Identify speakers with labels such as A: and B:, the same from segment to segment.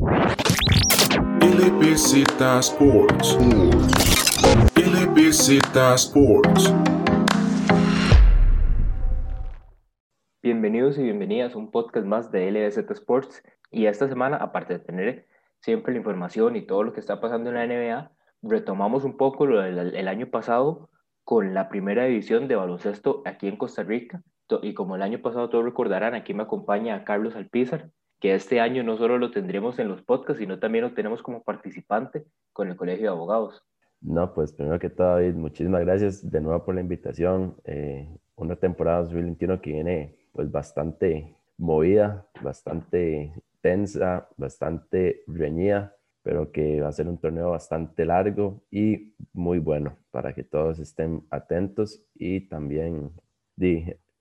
A: LBZ Sports. LBZ Sports.
B: Bienvenidos y bienvenidas a un podcast más de LBZ Sports. Y esta semana, aparte de tener siempre la información y todo lo que está pasando en la NBA, retomamos un poco lo del el año pasado con la primera división de baloncesto aquí en Costa Rica. Y como el año pasado todos recordarán, aquí me acompaña Carlos Alpizar, que este año no solo lo tendremos en los podcasts, sino también lo tenemos como participante con el Colegio de Abogados.
C: No, pues primero que todo, David, muchísimas gracias de nuevo por la invitación. Eh, una temporada 2021 que viene pues bastante movida, bastante tensa, bastante reñida, pero que va a ser un torneo bastante largo y muy bueno para que todos estén atentos y también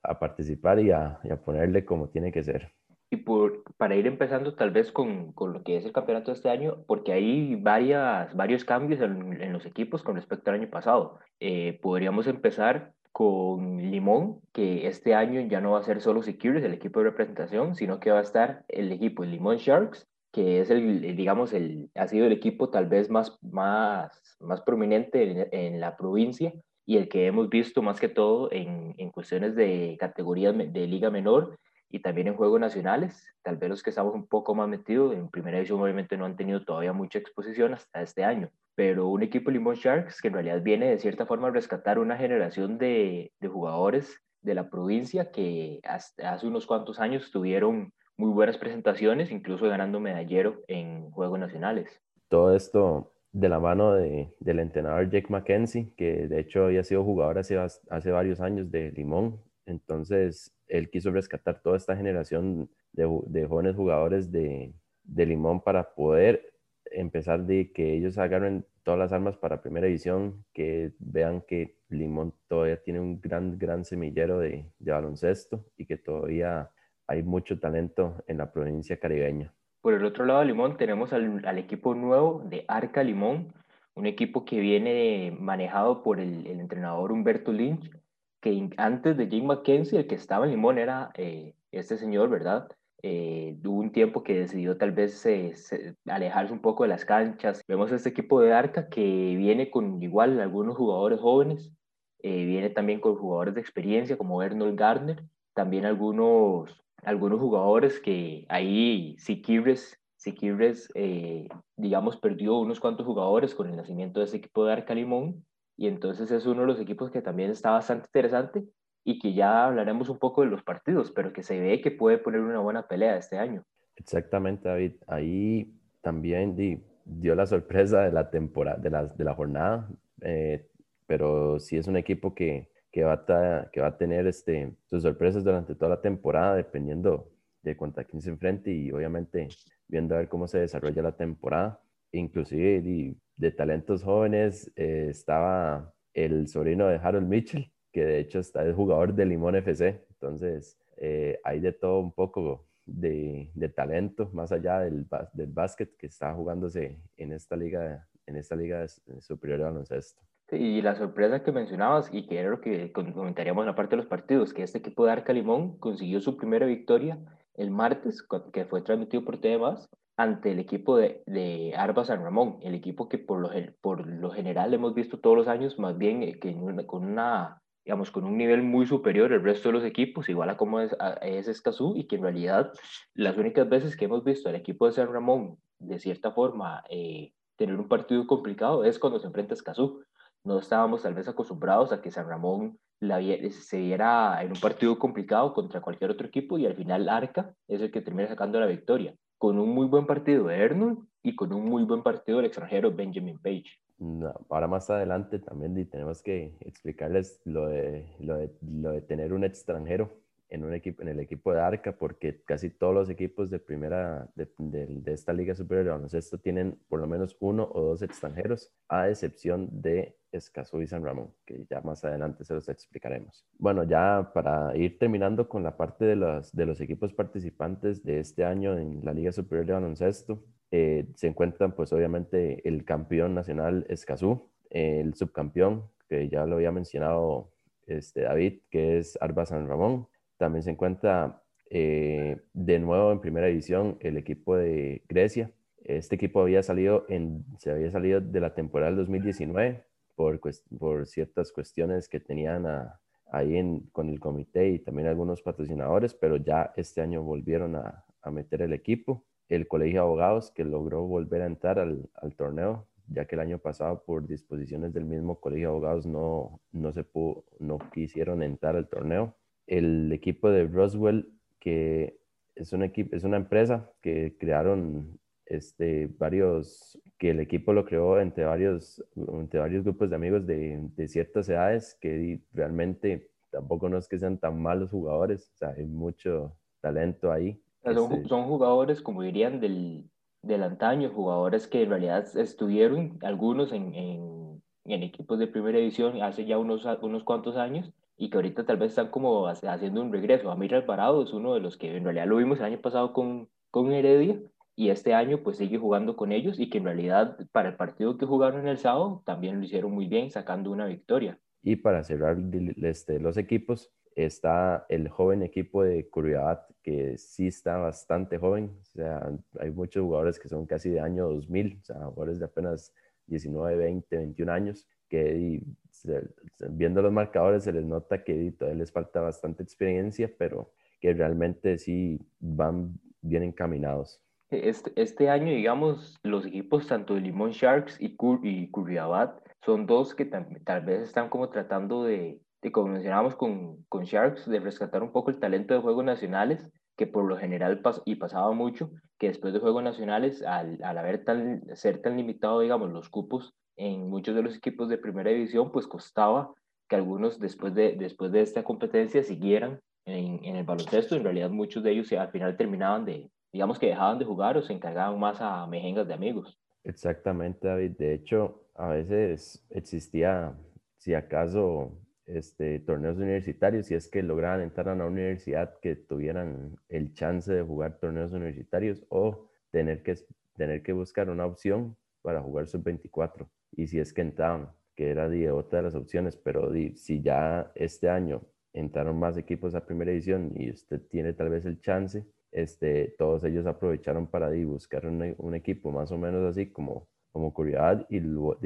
C: a participar y a, y a ponerle como tiene que ser.
B: Y por, para ir empezando tal vez con, con, lo que es el campeonato de este año, porque hay varias, varios cambios en, en los equipos con respecto al año pasado. Eh, podríamos empezar con Limón, que este año ya no va a ser solo Securities, el equipo de representación, sino que va a estar el equipo Limón Sharks, que es el, digamos, el, ha sido el equipo tal vez más, más, más prominente en, en la provincia y el que hemos visto más que todo en, en cuestiones de categorías de liga menor y también en juegos nacionales. Tal vez los que estamos un poco más metidos en primera división obviamente no han tenido todavía mucha exposición hasta este año, pero un equipo Limón Sharks que en realidad viene de cierta forma a rescatar una generación de, de jugadores de la provincia que hasta hace unos cuantos años tuvieron muy buenas presentaciones, incluso ganando medallero en juegos nacionales.
C: Todo esto de la mano de, del entrenador Jake McKenzie, que de hecho había sido jugador hace, hace varios años de Limón, entonces él quiso rescatar toda esta generación de, jóvenes jugadores de, Limón para poder empezar de que ellos agarren todas las armas para primera división, que vean que Limón todavía tiene un gran, gran semillero de, baloncesto y que todavía hay mucho talento en la provincia caribeña.
B: Por el otro lado de Limón tenemos al, equipo nuevo de Arca Limón, un equipo que viene manejado por el, el entrenador Humberto Lynch, que antes de Jim McKenzie, el que estaba en Limón era eh, este señor, ¿verdad? Eh, hubo un tiempo que decidió tal vez eh, alejarse un poco de las canchas. Vemos este equipo de Arca que viene con igual algunos jugadores jóvenes, viene también con jugadores de experiencia como Arnold Gardner, también algunos, algunos jugadores que ahí Siquibres, Siquibres digamos, perdió unos cuantos jugadores con el nacimiento de ese equipo de Arca Limón y entonces es uno de los equipos que también está bastante interesante y que ya hablaremos un poco de los partidos, pero que se ve que puede poner una buena pelea este año.
C: Exactamente, David. Ahí también dio la sorpresa de la temporada, de la, de la jornada, eh, pero sí es un equipo que, que, va a que va a tener este, sus sorpresas durante toda la temporada, dependiendo de cuánta quién se enfrente y obviamente viendo a ver cómo se desarrolla la temporada. Inclusive de talentos jóvenes eh, estaba el sobrino de Harold Mitchell, que de hecho está el jugador de Limón FC. Entonces, eh, hay de todo un poco de, de talento, más allá del, del, básquet que está jugándose en esta liga, en esta liga superior de baloncesto.
B: y la sorpresa que mencionabas, y que era lo que comentaríamos en la parte de los partidos, que este equipo de Arca Limón consiguió su primera victoria el martes, que fue transmitido por TVMás, ante el equipo de, de Arba San Ramón, el equipo que por lo, por lo general hemos visto todos los años, más bien eh, que con una digamos, con un nivel muy superior al resto de los equipos, igual a como es, es Escazú, y que en realidad las únicas veces que hemos visto al equipo de San Ramón, de cierta forma, eh, tener un partido complicado es cuando se enfrenta a Escazú. No estábamos tal vez acostumbrados a que San Ramón la, se viera en un partido complicado contra cualquier otro equipo y al final Arca es el que termina sacando la victoria con un muy buen partido de Ernold y con un muy buen partido del extranjero Benjamin Page.
C: ahora más adelante también tenemos que explicarles lo de, lo de, lo de tener un extranjero en, un equipo, en el equipo de Arca, porque casi todos los equipos de primera de, de, esta liga superior de baloncesto tienen por lo menos uno o dos extranjeros, a excepción de Escazú y San Ramón, que ya más adelante se los explicaremos. Bueno, ya para ir terminando con la parte de los, equipos participantes de este año en la Liga Superior de Baloncesto, eh, se encuentran pues obviamente el campeón nacional Escazú, el subcampeón, que ya lo había mencionado este, David, que es Arba San Ramón, también se encuentra eh, de nuevo en primera división el equipo de Grecia, Este equipo había salido se había salido de la temporada del 2019 por, por ciertas cuestiones que tenían ahí en, con el comité y también algunos patrocinadores, pero ya este año volvieron a, a meter el equipo. El Colegio de Abogados que logró volver a entrar al, al torneo ya que el año pasado por disposiciones del mismo Colegio de Abogados no, no, se pudo, no quisieron entrar al torneo. El equipo de Roswell, que es, un equipo, es una empresa que crearon este, varios, que el equipo lo creó entre varios, entre varios grupos de amigos de, de ciertas edades que realmente tampoco no es que sean tan malos jugadores, o sea, hay mucho talento ahí.
B: Son, este son jugadores, como dirían, del, del antaño, jugadores que en realidad estuvieron algunos en, en, en, equipos de primera división hace ya unos, unos cuantos años y que ahorita tal vez están como haciendo un regreso. Amir Alvarado es uno de los que en realidad lo vimos el año pasado con, con Heredia y este año pues sigue jugando con ellos y que en realidad para el partido que jugaron el sábado también lo hicieron muy bien sacando una victoria.
C: Y para cerrar este, los equipos, está el joven equipo de Curriabat, que sí está bastante joven. O sea, hay muchos jugadores que son casi de año 2000, o sea, jugadores de apenas 19, 20, 21 años, que viendo los marcadores se les nota que todavía les falta bastante experiencia, pero que realmente sí van bien encaminados.
B: Este, este año, digamos, los equipos tanto de Limón Sharks y, Cur y Curriabat son dos que tal vez están como tratando de, y como mencionábamos con, con Sharks, de rescatar un poco el talento de Juegos Nacionales, que por lo general y pasaba mucho, que después de Juegos Nacionales, al, al haber tan, ser tan limitado, digamos, los cupos en muchos de los equipos de primera división, pues costaba que algunos después de, después de esta competencia siguieran en, en el baloncesto. En realidad muchos de ellos al final terminaban de, digamos que dejaban de jugar o se encargaban más a mejengas de amigos.
C: Exactamente, David. De hecho, a veces existía, si acaso, este, torneos universitarios, si es que lograban entrar a una universidad que tuvieran el chance de jugar torneos universitarios o tener que, tener que buscar una opción para jugar sub-24. Y si es que entraban, que era de otra de las opciones, pero si ya este año entraron más equipos a primera edición y usted tiene tal vez el chance, este, todos ellos aprovecharon para buscar un, equipo más o menos así como, como curiosidad y,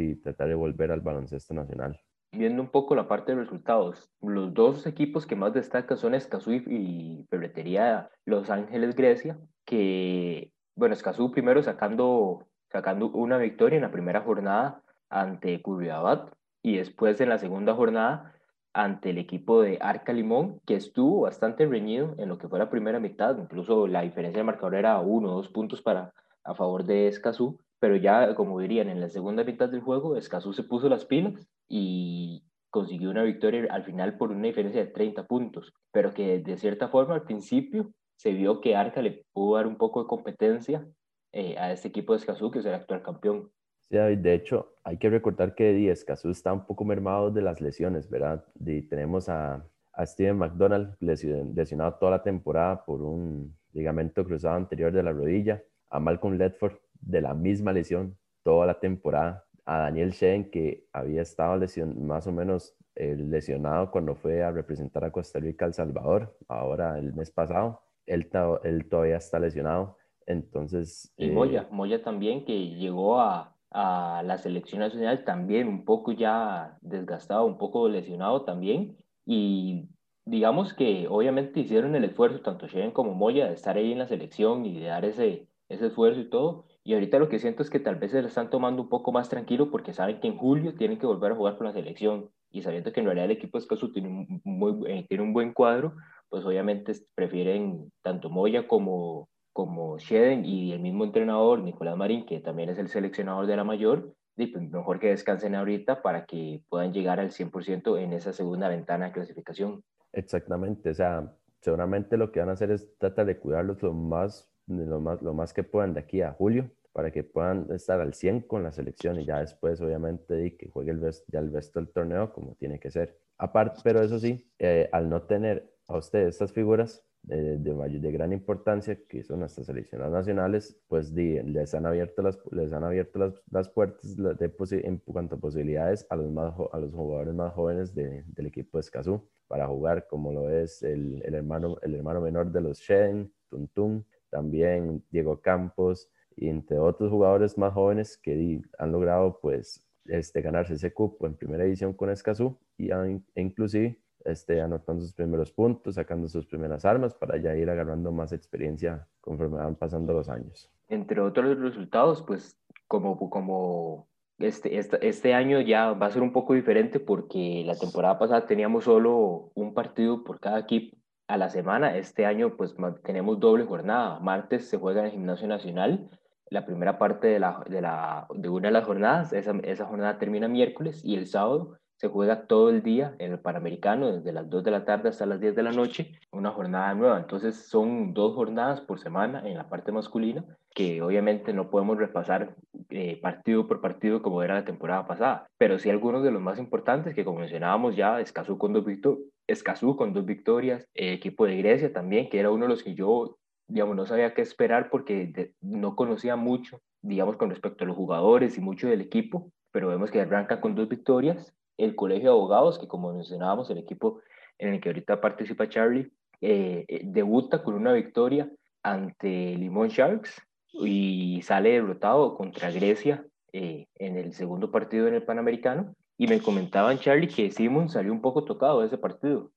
C: y tratar de volver al baloncesto nacional.
B: Viendo un poco la parte de resultados, los dos equipos que más destacan son Escazú y Ferretería Los Ángeles Grecia, que, bueno, Escazú primero sacando, sacando una victoria en la primera jornada ante Curriabat y después en la segunda jornada ante el equipo de Arca Limón, que estuvo bastante reñido en lo que fue la primera mitad, incluso la diferencia de marcador era uno o dos puntos para, a favor de Escazú, pero ya, como dirían, en la segunda mitad del juego, Escazú se puso las pilas y consiguió una victoria al final por una diferencia de 30 puntos, pero que de cierta forma al principio se vio que Arca le pudo dar un poco de competencia eh, a este equipo de Escazú, que es el actual campeón.
C: Sí, de hecho, hay que recordar que Escazú está un poco mermado de las lesiones, ¿verdad? Y tenemos a, a Steven McDonald lesionado toda la temporada por un ligamento cruzado anterior de la rodilla, a Malcolm Ledford de la misma lesión toda la temporada. A Daniel Sheen, que había estado lesion, más o menos eh, lesionado cuando fue a representar a Costa Rica El Salvador, ahora el mes pasado, él, él todavía está lesionado. Entonces.
B: Y Moya, eh, Moya también, que llegó a, a la selección nacional también un poco ya desgastado, un poco lesionado también. Y digamos que obviamente hicieron el esfuerzo, tanto Sheen como Moya, de estar ahí en la selección y de dar ese, ese esfuerzo y todo. Y ahorita lo que siento es que tal vez se lo están tomando un poco más tranquilo porque saben que en julio tienen que volver a jugar con la selección. Y sabiendo que en realidad el equipo de Escazú tiene un, muy, eh, tiene un buen cuadro, pues obviamente prefieren tanto Moya como, como Sheden y el mismo entrenador, Nicolás Marín, que también es el seleccionador de la mayor, pues mejor que descansen ahorita para que puedan llegar al 100% en esa segunda ventana de clasificación.
C: Exactamente, o sea, seguramente lo que van a hacer es tratar de cuidarlos lo más lo más, lo más que puedan de aquí a julio para que puedan estar al 100 con la selección y ya después obviamente y que juegue el resto, ya el resto del torneo como tiene que ser. Aparte, pero eso sí, eh, al no tener a ustedes estas figuras de, de, de, gran importancia, que son nuestras selecciones nacionales, pues les han abierto las, les han abierto las, las puertas de, en cuanto a posibilidades a los, más, a los jugadores más jóvenes de, del equipo de Escazú para jugar, como lo es el, el, hermano, el hermano menor de los Shen, Tuntun, también Diego Campos, y entre otros jugadores más jóvenes que han logrado pues este, ganarse ese cupo en primera edición con Escazú y han, e inclusive este, anotando sus primeros puntos, sacando sus primeras armas para ya ir agarrando más experiencia conforme van pasando los años.
B: Entre otros resultados, pues como, como este, este, este, año ya va a ser un poco diferente porque la temporada pasada teníamos solo un partido por cada equipo a la semana. Este año pues tenemos doble jornada. Martes se juega en el Gimnasio Nacional la primera parte de, la, de, la, de una de las jornadas. Esa, esa jornada termina miércoles y el sábado se juega todo el día en el Panamericano, desde las 2 de la tarde hasta las 10 de la noche, una jornada nueva. Entonces son dos jornadas por semana en la parte masculina, que obviamente no podemos repasar eh, partido por partido como era la temporada pasada, pero sí algunos de los más importantes que como mencionábamos ya, Escazú con dos, victorias, el equipo de Grecia también, que era uno de los que yo digamos, no sabía qué esperar porque no conocía mucho, digamos, con respecto a los jugadores y mucho del equipo, pero vemos que arranca con dos victorias el Colegio de Abogados, que como mencionábamos, el equipo en el que ahorita participa Charlie, eh, eh, debuta con una victoria ante Limón Sharks y sale derrotado contra Grecia eh, en el segundo partido en el Panamericano. Y me comentaban, Charlie, que Simon salió un poco tocado de ese partido.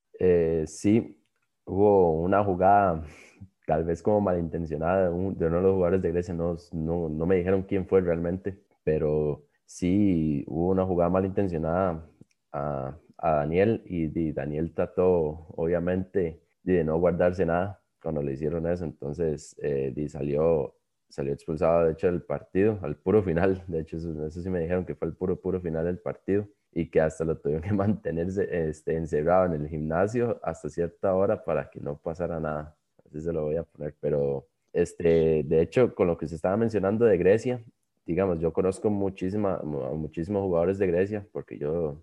C: sí, hubo una jugada tal vez como malintencionada de, uno de los jugadores de Grecia, no, no, no me dijeron quién fue realmente, pero sí hubo una jugada malintencionada a, Daniel y, Daniel trató obviamente de no guardarse nada cuando le hicieron eso, entonces eh, salió, salió expulsado de hecho del partido al puro final, de hecho eso, sí me dijeron que fue el puro, puro final del partido y que hasta lo tuvieron que mantenerse este, encerrado en el gimnasio hasta cierta hora para que no pasara nada, así se lo voy a poner, pero este, de hecho con lo que se estaba mencionando de Grecia, digamos, yo conozco muchísima, muchísimos jugadores de Grecia, porque yo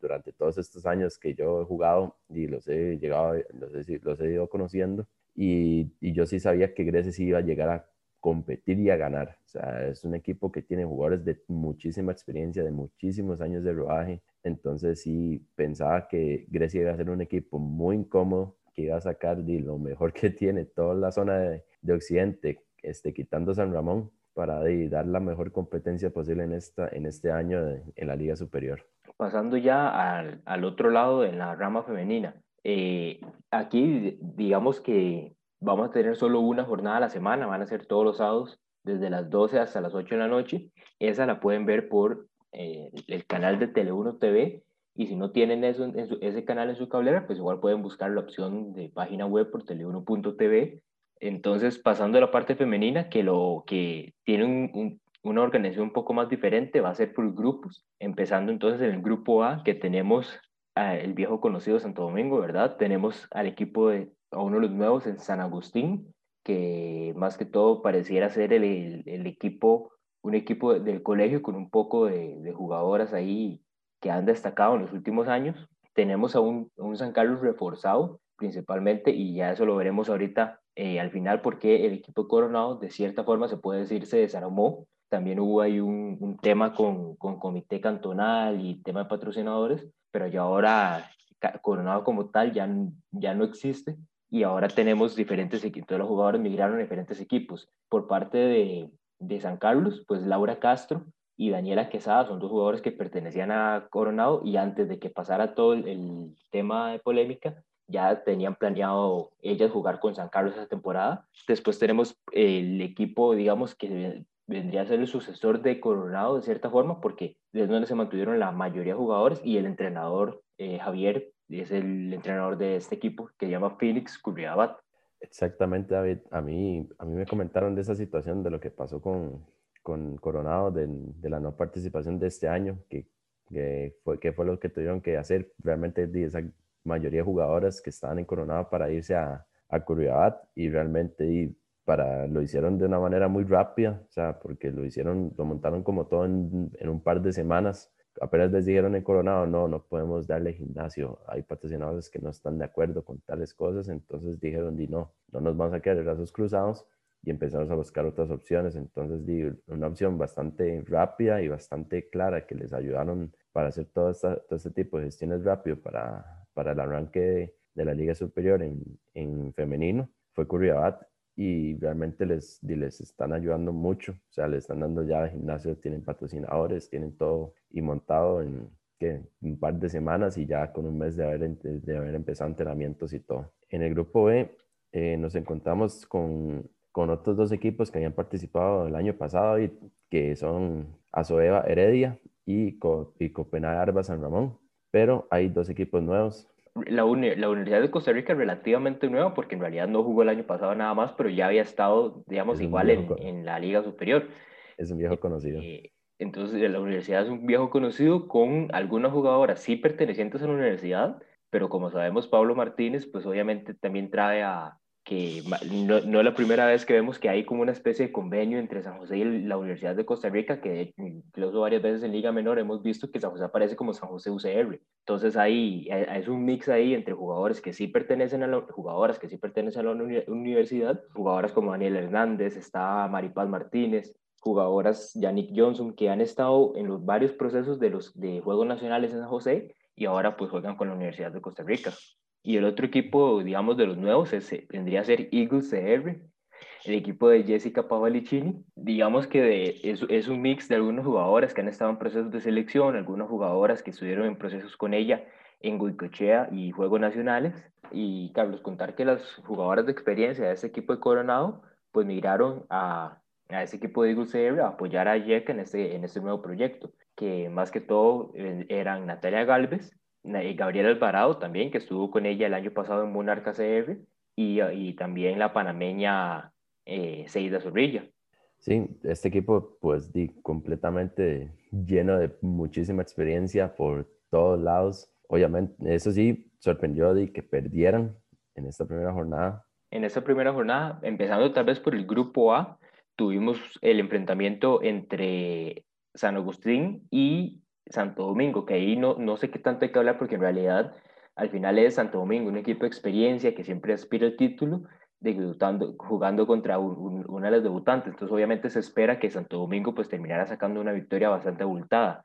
C: durante todos estos años que yo he jugado y los he llegado, los he, los he ido conociendo, y, y, yo sí sabía que Grecia sí iba a llegar a competir y a ganar. O sea, es un equipo que tiene jugadores de muchísima experiencia, de muchísimos años de rodaje. Entonces sí pensaba que Grecia iba a ser un equipo muy incómodo, que iba a sacar de lo mejor que tiene toda la zona de, de Occidente, este, quitando San Ramón para dar la mejor competencia posible en, esta, en este año en la Liga Superior.
B: Pasando ya al, al otro lado, en la rama femenina. Eh, aquí, digamos que vamos a tener solo una jornada a la semana, van a ser todos los sábados, desde las 12 hasta las 8 de la noche. Esa la pueden ver por eh, el canal de Tele1 TV. Y si no tienen eso en ese canal en su cablera, pues igual pueden buscar la opción de página web por tele1.tv entonces, pasando a la parte femenina, que, lo, que tiene una organización un poco más diferente, va a ser por grupos, empezando entonces en el grupo A, que tenemos el viejo conocido Santo Domingo, ¿verdad? Tenemos al equipo de, a uno de los nuevos en San Agustín, que más que todo pareciera ser el, el, equipo, un equipo del colegio con un poco de, de, jugadoras ahí que han destacado en los últimos años. Tenemos a un, un San Carlos reforzado principalmente, y ya eso lo veremos ahorita eh, al final porque el equipo Coronado de cierta forma se puede decir se desarmó. También hubo ahí un, un tema con, con, comité cantonal y tema de patrocinadores, pero ya ahora Coronado como tal ya, ya no existe y ahora tenemos diferentes equipos, todos los jugadores migraron a diferentes equipos. Por parte de, de San Carlos, pues Laura Castro y Daniela Quesada son dos jugadores que pertenecían a Coronado y antes de que pasara todo el, el tema de polémica, ya tenían planeado ellas jugar con San Carlos esa temporada. Después tenemos el equipo, digamos, que vendría a ser el sucesor de Coronado de cierta forma, porque es donde se mantuvieron la mayoría de jugadores y el entrenador eh, Javier es el entrenador de este equipo que se llama Phoenix Curriabat.
C: Exactamente, David. A mí, a mí me comentaron de esa situación, de lo que pasó con, con Coronado, de, de la no participación de este año, que, que, fue, que fue lo que tuvieron que hacer. Realmente esa mayoría de jugadoras que estaban en Coronado para irse a, a y realmente y para, lo hicieron de una manera muy rápida, o sea, porque lo hicieron, lo montaron como todo en, en un par de semanas. Apenas les dijeron en Coronado, no, no podemos darle gimnasio. Hay patrocinadores que no están de acuerdo con tales cosas, entonces dijeron, di no, no nos vamos a quedar de brazos cruzados y empezamos a buscar otras opciones. Entonces, di una opción bastante rápida y bastante clara que les ayudaron para hacer todo, todo este tipo de gestiones rápido para para el arranque de, la Liga Superior en, en femenino fue Curriabat y realmente les, les están ayudando mucho. O sea, le están dando ya gimnasio, tienen patrocinadores, tienen todo y montado en que un par de semanas y ya con un mes de haber, de haber empezado entrenamientos y todo. En el grupo B eh, nos encontramos con, con, otros dos equipos que habían participado el año pasado y que son Azoeva Heredia y, y Copenhague Arba San Ramón. Pero hay dos equipos nuevos,
B: la, la, Universidad de Costa Rica es relativamente nueva porque en realidad no jugó el año pasado nada más, pero ya había estado, digamos, igual en, en, la Liga Superior.
C: Es un viejo conocido.
B: Eh, entonces, la universidad es un viejo conocido con algunas jugadoras sí pertenecientes a la universidad, pero como sabemos, Pablo Martínez, pues obviamente también trae a, que no, no, es la primera vez que vemos que hay como una especie de convenio entre San José y la Universidad de Costa Rica, que incluso varias veces en Liga Menor hemos visto que San José aparece como San José UCR. Entonces ahí es un mix ahí entre jugadores que sí pertenecen a la, jugadoras que sí pertenecen a la universidad, jugadoras como Daniel Hernández, está Maripaz Martínez, jugadoras Yannick Johnson que han estado en los varios procesos de los de Juegos Nacionales en San José y ahora pues juegan con la Universidad de Costa Rica. Y el otro equipo, digamos, de los nuevos es, vendría a ser Eagles CR, el equipo de Jessica Pavalicini. Digamos que de, es, es, un mix de algunos jugadores que han estado en procesos de selección, algunas jugadoras que estuvieron en procesos con ella en Guicochea y Juegos Nacionales. Y Carlos, contar que las jugadoras de experiencia de ese equipo de Coronado, pues migraron a, a ese equipo de Eagles CR a apoyar a Yeka en este, en este nuevo proyecto, que más que todo eh, eran Natalia Galvez, Gabriel Alvarado también, que estuvo con ella el año pasado en Monarca CR, y, y también la panameña eh, Seida Zorrilla.
C: Sí, este equipo pues di, completamente lleno de muchísima experiencia por todos lados. Obviamente, eso sí, sorprendió de que perdieran en esta primera jornada.
B: En esta primera jornada, empezando tal vez por el grupo A, tuvimos el enfrentamiento entre San Agustín y Santo Domingo, que ahí no, no sé qué tanto hay que hablar porque en realidad al final es Santo Domingo, un equipo de experiencia que siempre aspira al título, debutando, jugando contra una de las debutantes. Entonces obviamente se espera que Santo Domingo pues terminara sacando una victoria bastante abultada.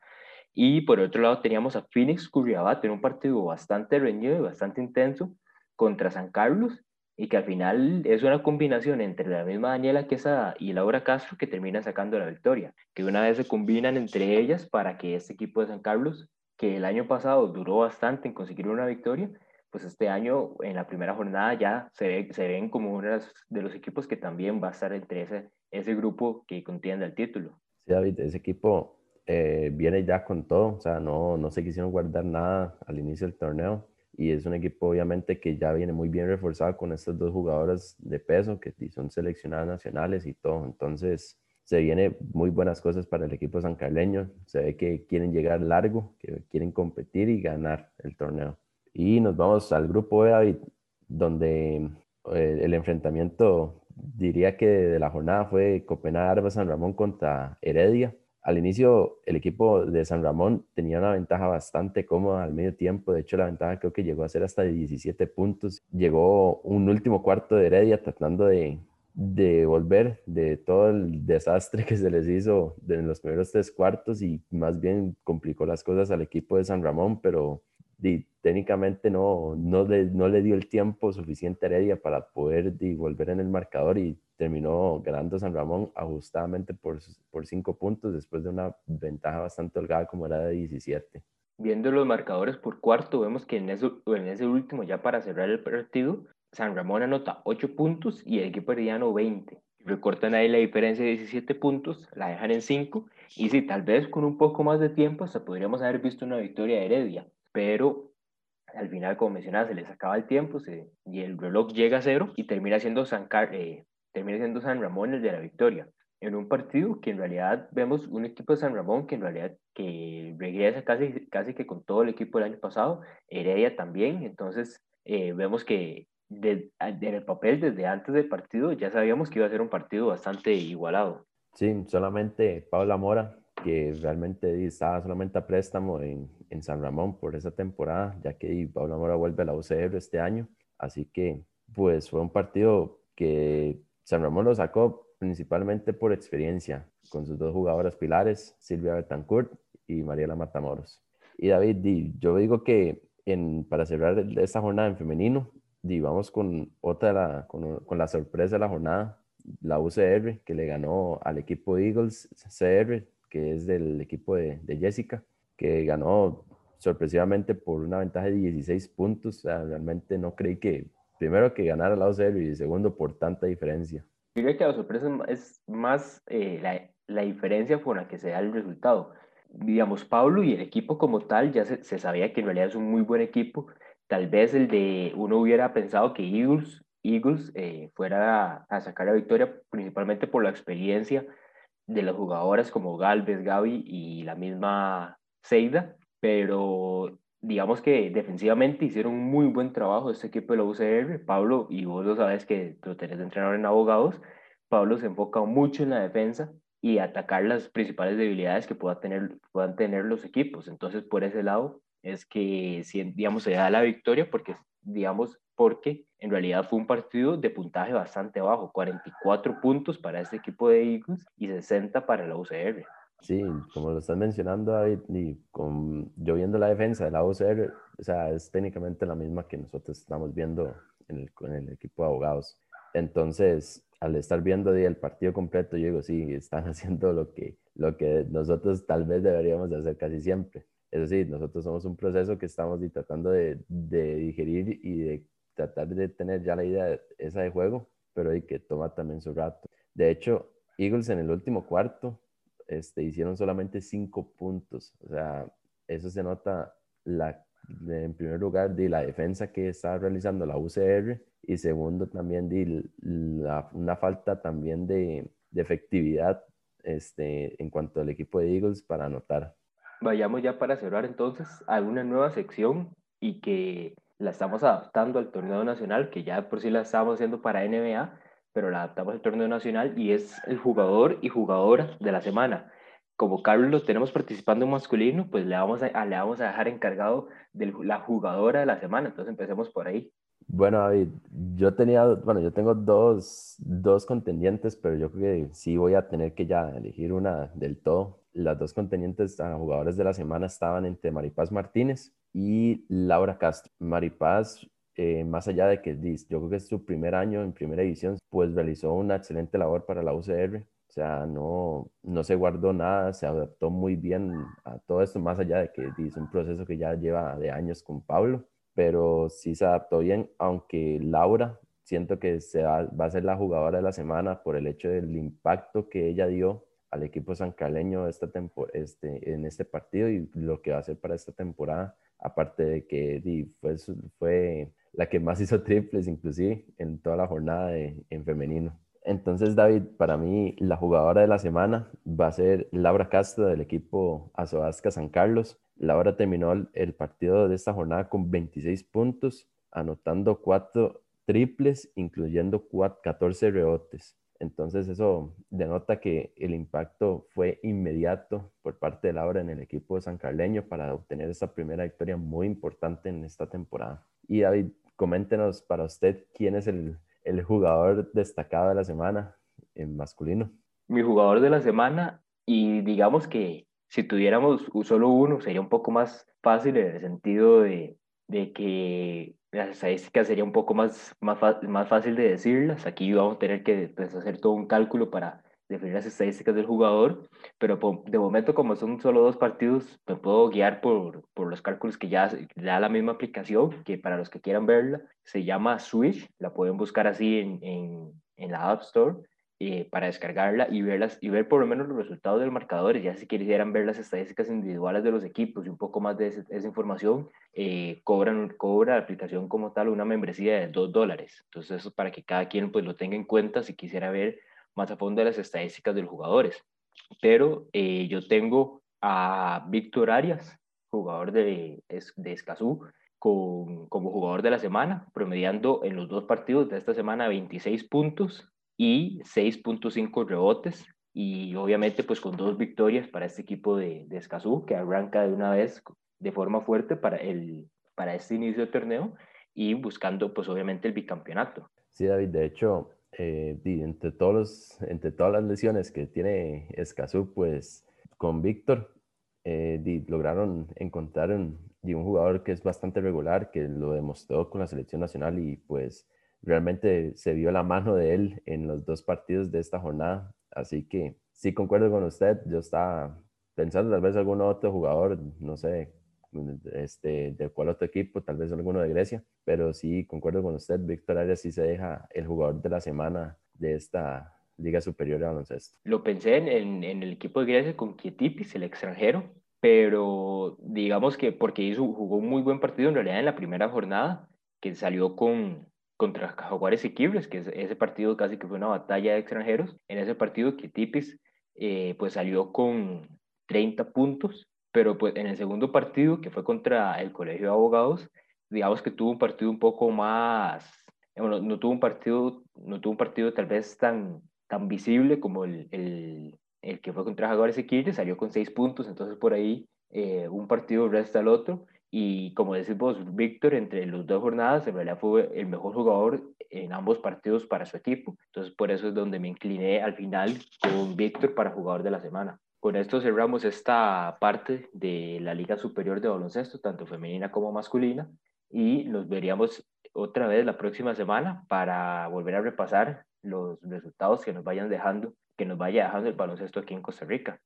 B: Y por otro lado teníamos a Phoenix Curriabat en un partido bastante reñido y bastante intenso contra San Carlos, y que al final es una combinación entre la misma Daniela Quesada y Laura Castro que termina sacando la victoria, que una vez se combinan entre ellas para que este equipo de San Carlos, que el año pasado duró bastante en conseguir una victoria, pues este año en la primera jornada ya se, ve, se ven como uno de los equipos que también va a estar entre ese, ese grupo que contiene el título.
C: Sí, David, ese equipo eh, viene ya con todo, o sea, no, no se quisieron guardar nada al inicio del torneo y es un equipo obviamente que ya viene muy bien reforzado con estas dos jugadoras de peso que son seleccionadas nacionales y todo. Entonces se viene muy buenas cosas para el equipo sancarleño. Se ve que quieren llegar largo, que quieren competir y ganar el torneo. Y nos vamos al grupo E, donde eh, el enfrentamiento diría que de la jornada fue Copenhague Arba San Ramón contra Heredia al inicio, el equipo de San Ramón tenía una ventaja bastante cómoda al medio tiempo. De hecho, la ventaja creo que llegó a ser hasta de 17 puntos. Llegó un último cuarto de Heredia tratando de, de volver de todo el desastre que se les hizo en los primeros tres cuartos y más bien complicó las cosas al equipo de San Ramón, pero técnicamente no, no, le, no le dio el tiempo suficiente a Heredia para poder volver en el marcador y terminó ganando San Ramón ajustadamente por, por cinco puntos después de una ventaja bastante holgada como era de 17.
B: Viendo los marcadores por cuarto, vemos que en, eso, en ese último, ya para cerrar el partido, San Ramón anota 8 puntos y el equipo herediano 20. Recortan ahí la diferencia de 17 puntos, la dejan en 5 y si tal vez con un poco más de tiempo hasta podríamos haber visto una victoria de Heredia, pero al final, como mencionaba, se les acaba el tiempo se, y el reloj llega a cero y termina siendo San, eh, termina siendo San Ramón el de la victoria. En un partido que en realidad vemos un equipo de San Ramón que en realidad que regresa casi, casi que con todo el equipo del año pasado, Heredia también, entonces eh, vemos que de, en el papel desde antes del partido ya sabíamos que iba a ser un partido bastante igualado.
C: Sí, solamente Paula Mora, que realmente estaba solamente a préstamo en, en San Ramón por esa temporada, ya que Paula Mora vuelve a la UCR este año, así que pues fue un partido que San Ramón lo sacó principalmente por experiencia, con sus dos jugadoras pilares, Silvia Betancourt y Mariela Matamoros. Y David, yo digo que en, para cerrar esta jornada en femenino, vamos con otra, con, con, la sorpresa de la jornada, la UCR, que le ganó al equipo Eagles CR, que es del equipo de, de Jessica, que ganó sorpresivamente por una ventaja de 16 puntos. Realmente no creí que, primero que ganara la UCR y segundo por tanta diferencia.
B: Creo que la sorpresa es más eh, la, la, diferencia con la que se da el resultado. Digamos, Pablo y el equipo como tal ya se, se sabía que en realidad es un muy buen equipo, tal vez el de uno hubiera pensado que Eagles, Eagles eh, fuera a, sacar la victoria principalmente por la experiencia de las jugadoras como Galvez, Gaby y la misma Seida, pero digamos que defensivamente hicieron un muy buen trabajo este equipo de la UCR. Pablo, y vos lo sabes que lo tenés de entrenador en abogados, Pablo se enfoca mucho en la defensa y atacar las principales debilidades que pueda tener, puedan tener los equipos. Entonces, por ese lado, es que, digamos, se da la victoria porque, digamos, porque en realidad fue un partido de puntaje bastante bajo, 44 puntos para este equipo de Eagles y 60 para la UCR.
C: Sí, como lo estás mencionando, David, y con, yo viendo la defensa de la UCR, o sea, es técnicamente la misma que nosotros estamos viendo en el, en el equipo de abogados. Entonces, al estar viendo el partido completo, yo digo, sí, están haciendo lo que, lo que nosotros tal vez deberíamos de hacer casi siempre. Es decir, nosotros somos un proceso que estamos tratando de, de, digerir y de tratar de tener ya la idea esa de juego, pero y que toma también su rato. De hecho, Eagles en el último cuarto este, hicieron solamente cinco puntos. O sea, eso se nota la, en primer lugar de la defensa que está realizando la UCR y segundo también de la, una falta también de, de efectividad este, en cuanto al equipo de Eagles para anotar
B: vayamos ya para cerrar entonces a una nueva sección y que la estamos adaptando al torneo nacional, que ya por sí la estábamos haciendo para NBA, pero la adaptamos al torneo nacional y es el jugador y jugadora de la semana. Como Carlos lo tenemos participando en masculino, pues le vamos a, le vamos a dejar encargado de la jugadora de la semana. Entonces empecemos por ahí.
C: Bueno, David, yo tenía, bueno, yo tengo dos, dos contendientes, pero yo creo que sí voy a tener que ya elegir una del todo las dos contendientes a jugadores de la semana estaban entre Maripaz Martínez y Laura Castro. Maripaz, eh, más allá de que yo creo que es su primer año en primera división, pues realizó una excelente labor para la UCR. O sea, no, no se guardó nada, se adaptó muy bien a todo esto, más allá de que es un proceso que ya lleva de años con Pablo, pero sí se adaptó bien, aunque Laura siento que se va, va a ser la jugadora de la semana por el hecho del impacto que ella dio al equipo sancaleño esta este, en este partido y lo que va a hacer para esta temporada, aparte de que fue, fue la que más hizo triples inclusive en toda la jornada en femenino. Entonces, David, para mí la jugadora de la semana va a ser Laura Castro del equipo Azoasca San Carlos. Laura terminó el partido de esta jornada con 26 puntos, anotando 4 triples, incluyendo 14 rebotes. Entonces eso denota que el impacto fue inmediato por parte de Laura en el equipo de San Carleño para obtener esa primera victoria muy importante en esta temporada. Y David, coméntenos para usted quién es el, el jugador destacado de la semana en masculino.
B: Mi jugador de la semana, y digamos que si tuviéramos solo uno, sería un poco más fácil en el sentido de, de que las estadísticas sería un poco más, más, más fácil de decirlas. Aquí vamos a tener que pues, hacer todo un cálculo para definir las estadísticas del jugador, pero de momento como son solo dos partidos, me puedo guiar por, por los cálculos que ya da la misma aplicación, que para los que quieran verla, se llama Switch, la pueden buscar así en, en, en la App Store eh, para descargarla y, verlas, y ver por lo menos los resultados del marcador. Ya si quisieran ver las estadísticas individuales de los equipos y un poco más de esa información, eh, cobran, cobra la aplicación como tal una membresía de 2 dólares. Entonces eso para que cada quien pues lo tenga en cuenta si quisiera ver más a fondo las estadísticas de los jugadores. Pero eh, yo tengo a Víctor Arias, jugador de, de Escazú, como jugador de la semana, promediando en los dos partidos de esta semana 26 puntos y 6.5 rebotes y obviamente pues con dos victorias para este equipo de, de Escazú que arranca de una vez de forma fuerte para, el, para este inicio de torneo y buscando pues obviamente el bicampeonato.
C: Sí, David, de hecho, eh, entre, todos los, entre todas las lesiones que tiene Escazú, pues con Víctor eh, lograron encontrar de un jugador que es bastante regular, que lo demostró con la selección nacional y pues realmente se vio la mano de él en los dos partidos de esta jornada. Así que sí concuerdo con usted, yo estaba pensando tal vez algún otro jugador, no sé, este, de cuál otro equipo, tal vez alguno de Grecia, pero sí concuerdo con usted, Víctor Arias sí se deja el jugador de la semana de esta Liga Superior de Baloncesto.
B: Lo pensé en, el equipo de Grecia con Kietipis, el extranjero, pero digamos que porque hizo, jugó un muy buen partido en realidad en la primera jornada, que salió con, contra Jaguares y Quibres, que ese partido casi que fue una batalla de extranjeros. En ese partido Kietipis eh, pues salió con 30 puntos, pero pues en el segundo partido, que fue contra el Colegio de Abogados, digamos que tuvo un partido un poco más, bueno, no tuvo un partido, no tuvo un partido tal vez tan, tan visible como el, el, el que fue contra Jaguares Equilibre, salió con seis puntos, entonces por ahí eh, un partido resta al otro. Y como decís vos, Víctor, entre las dos jornadas, en realidad fue el mejor jugador en ambos partidos para su equipo. Entonces, por eso es donde me incliné al final con Víctor para jugador de la semana. Con esto cerramos esta parte de la Liga Superior de Baloncesto, tanto femenina como masculina, y nos veríamos otra vez la próxima semana para volver a repasar los resultados que nos vayan dejando, que nos vaya dejando el baloncesto aquí en Costa Rica.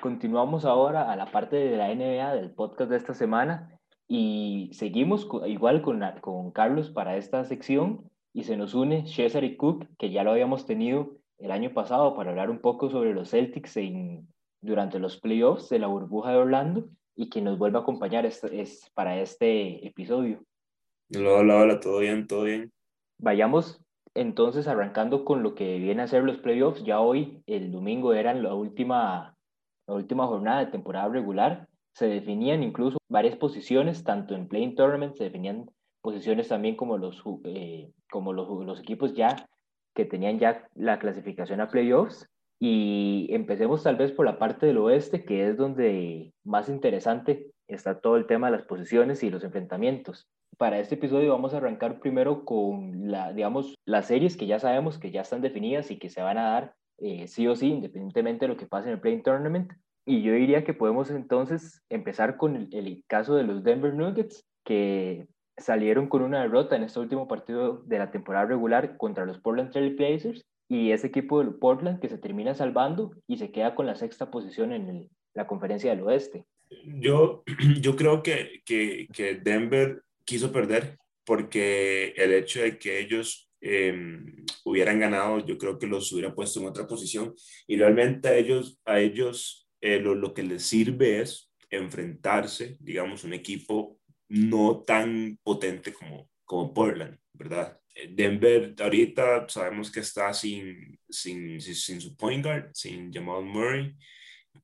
B: Continuamos ahora a la parte de la NBA del podcast de esta semana y seguimos igual con, con Carlos para esta sección y se nos une Cesar Cook, que ya lo habíamos tenido el año pasado para hablar un poco sobre los Celtics en, durante los playoffs de la burbuja de Orlando y que nos vuelve a acompañar es, es para este episodio.
D: Hola, hola, hola, todo bien, todo bien.
B: Vayamos entonces arrancando con lo que viene a ser los playoffs. Ya hoy, el domingo, eran la última, la última jornada de temporada regular. Se definían incluso varias posiciones, tanto en Playing Tournament, se definían posiciones también como los, eh, como los, equipos ya que tenían ya la clasificación a playoffs. Y empecemos tal vez por la parte del oeste, que es donde más interesante está todo el tema de las posiciones y los enfrentamientos. Para este episodio vamos a arrancar primero con la, digamos, las series que ya sabemos que ya están definidas y que se van a dar eh, sí o sí, independientemente de lo que pase en el Playing Tournament. Y yo diría que podemos entonces empezar con el, el caso de los Denver Nuggets, que salieron con una derrota en este último partido de la temporada regular contra los Portland Trail Blazers y ese equipo de Portland que se termina salvando y se queda con la sexta posición en la conferencia del oeste.
D: Yo, yo creo que, que, que Denver quiso perder porque el hecho de que ellos em, hubieran ganado, yo creo que los hubiera puesto en otra posición y realmente a ellos, a ellos eh, lo, lo que les sirve es enfrentarse, digamos, un equipo no tan potente como, como Portland, ¿verdad? Denver ahorita sabemos que está sin, sin, sin, su point guard, sin Jamal Murray,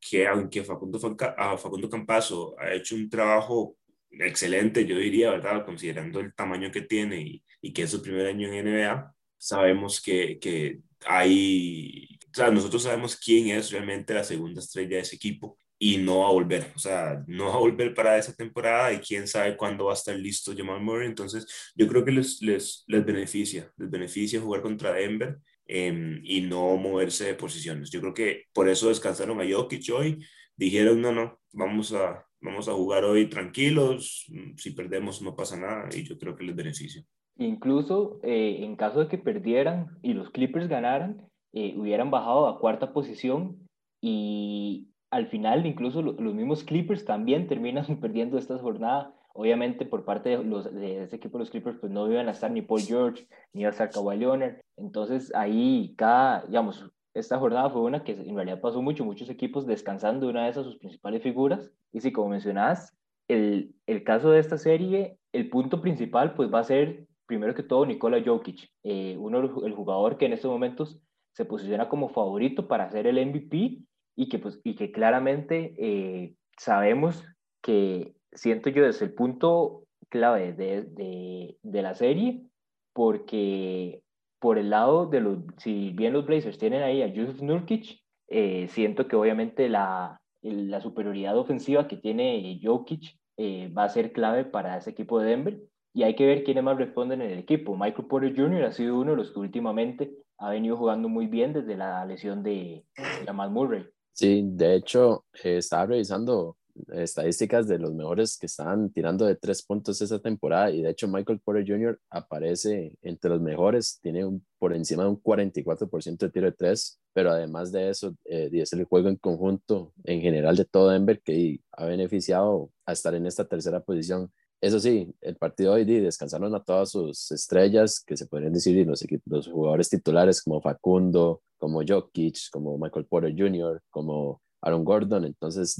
D: que aunque Facundo, Facundo Campazo ha hecho un trabajo excelente, yo diría, ¿verdad? Considerando el tamaño que tiene y, y que es su primer año en NBA, sabemos que, que hay, o sea, nosotros sabemos quién es realmente la segunda estrella de ese equipo y no va a volver, o sea, no va a volver para esa temporada y quién sabe cuándo va a estar listo Jamal Murray, entonces yo creo que les, les, les beneficia, les beneficia jugar contra Denver eh, y no moverse de posiciones. Yo creo que por eso descansaron a Jokic hoy, dijeron, no, no, vamos a, vamos a jugar hoy tranquilos, si perdemos no pasa nada y yo creo que les beneficia.
B: Incluso eh, en caso de que perdieran y los Clippers ganaran, eh, hubieran bajado a cuarta posición y al final incluso los mismos Clippers también terminan perdiendo esta jornada. Obviamente por parte de, los, de ese equipo los Clippers pues no iban a estar ni Paul George ni iba a estar Kawhi Leonard. Entonces ahí cada, digamos, esta jornada fue una que en realidad pasó mucho, muchos equipos descansando de una de esas sus principales figuras. Y sí, como mencionabas, el, el caso de esta serie, el punto principal pues va a ser primero que todo Nikola Jokic, eh, uno el jugador que en estos momentos se posiciona como favorito para ser el MVP y que, pues, y que claramente eh, sabemos que, siento yo, desde el punto clave de, de, de, la serie, porque por el lado de los, si bien los Blazers tienen ahí a Yusuf Nurkic, eh, siento que obviamente la, la superioridad ofensiva que tiene Jokic eh, va a ser clave para ese equipo de Denver. Y hay que ver quiénes más responden en el equipo. Michael Porter Jr. ha sido uno de los que últimamente ha venido jugando muy bien desde la lesión de Jamal Murray.
C: Sí, de hecho, eh, estaba revisando estadísticas de los mejores que estaban tirando de tres puntos esa temporada y de hecho Michael Porter Jr. aparece entre los mejores, tiene por encima de un 44% de tiro de tres, pero además de eso eh, es el juego en conjunto en general de todo Denver que ha beneficiado a estar en esta tercera posición. Eso sí, el partido hoy descansaron a todas sus estrellas, que se podrían decir, los, jugadores titulares como Facundo, como Jokic, como Michael Porter Jr., como Aaron Gordon. Entonces,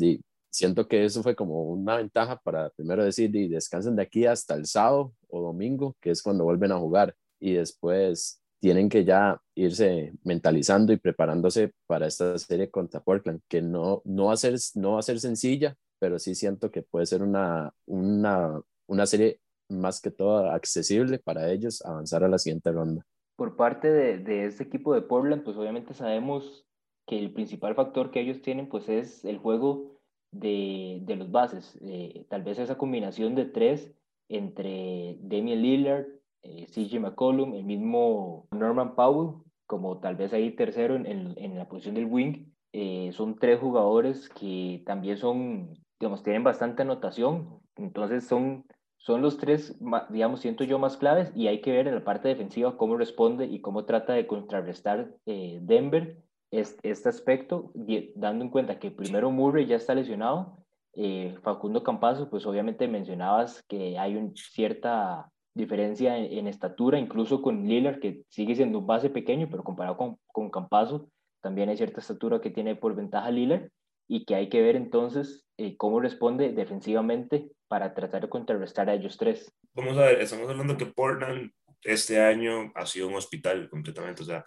C: siento que eso fue como una ventaja para primero decir, y descansen de aquí hasta el sábado o domingo, que es cuando vuelven a jugar, y después tienen que ya irse mentalizando y preparándose para esta serie contra Portland, que no, no, va, a ser, no va a ser sencilla, pero sí siento que puede ser una, una, una serie más que todo accesible para ellos avanzar a la siguiente ronda.
B: Por parte de, de este equipo de Portland, pues obviamente sabemos que el principal factor que ellos tienen pues es el juego de, de los bases. Eh, tal vez esa combinación de tres entre Damian Lillard, eh, CJ McCollum, el mismo Norman Powell, como tal vez ahí tercero en, en, la posición del wing, eh, son tres jugadores que también son, digamos, tienen bastante anotación, entonces son, son los tres, digamos, siento yo más claves y hay que ver en la parte defensiva cómo responde y cómo trata de contrarrestar Denver este, aspecto, dando en cuenta que primero Murray ya está lesionado, eh, Facundo Campazo, pues obviamente mencionabas que hay una cierta diferencia en, estatura, incluso con Lillard, que sigue siendo un base pequeño, pero comparado con, con Campazo, también hay cierta estatura que tiene por ventaja Lillard y que hay que ver entonces eh, cómo responde defensivamente para tratar de contrarrestar a ellos tres.
D: Vamos a ver, estamos hablando que Portland este año ha sido un hospital completamente, o sea,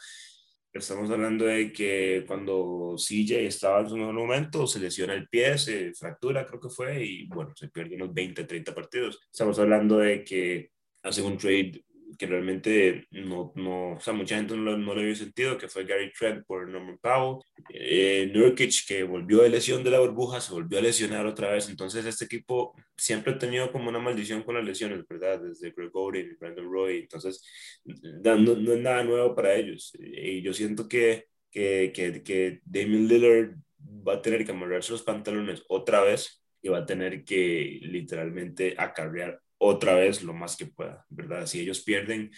D: Estamos hablando de que cuando CJ estaba en su mejor momento, se lesiona el pie, se fractura, creo que fue, y bueno, se pierde unos 20, 30 partidos. Estamos hablando de que hace un trade que realmente no, no, o sea, mucha gente no, no le vio sentido, que fue Gary Trent por Norman Powell, eh, Nurkic, que volvió de lesión de la burbuja, se volvió a lesionar otra vez, entonces este equipo siempre ha tenido como una maldición con las lesiones, ¿verdad? Desde Greg Oden, Brandon Roy, entonces no, no, es nada nuevo para ellos, y yo siento que, que, que, que Damian Lillard va a tener que amarrarse los pantalones otra vez y va a tener que literalmente acarrear otra vez lo más que pueda, ¿verdad? Si ellos pierden,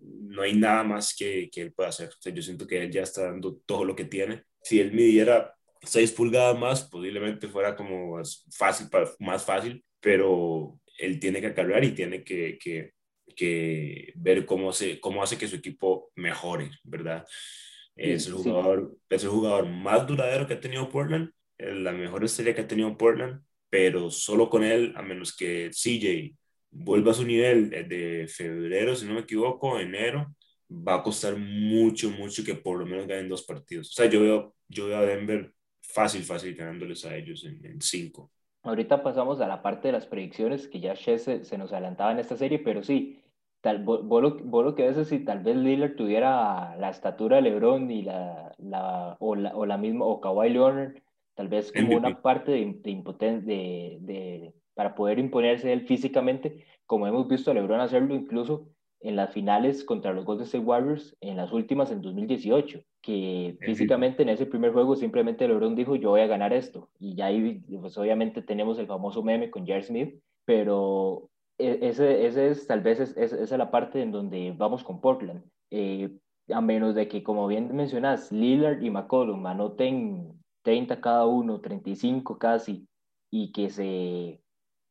D: no hay nada más que, que él pueda hacer. O sea, yo siento que él ya está dando todo lo que tiene. Si él midiera 6 pulgadas más, posiblemente fuera como más fácil, más fácil, pero él tiene que acarrear y tiene que, que, que ver cómo, se, cómo hace que su equipo mejore, ¿verdad? Es el, jugador, es el jugador más duradero que ha tenido Portland, la mejor estrella que ha tenido Portland, pero solo con él, a menos que CJ vuelva a su nivel de febrero, si no me equivoco, enero, va a costar mucho, mucho que por lo menos ganen dos partidos. O sea, yo veo, yo veo a Denver fácil, fácil ganándoles a ellos en, cinco.
B: Ahorita pasamos a la parte de las predicciones, que ya Shes se, nos adelantaba en esta serie, pero sí, tal, vos, lo, que ves si tal vez Lillard tuviera la estatura de LeBron y la, la, o, la, o la misma, o Kawhi Leonard, tal vez como una parte de, de impotencia, de, de para poder imponerse él físicamente, como hemos visto a LeBron hacerlo incluso en las finales contra los Golden State Warriors, en las últimas en 2018, que físicamente en ese primer juego simplemente LeBron dijo yo voy a ganar esto, y ya ahí pues obviamente tenemos el famoso meme con Jared Smith, pero e, ese, ese es tal vez es, esa es la parte en donde vamos con Portland. Eh, a menos de que, como bien mencionas, Lillard y McCollum anoten 30 cada uno, 35 casi, y que se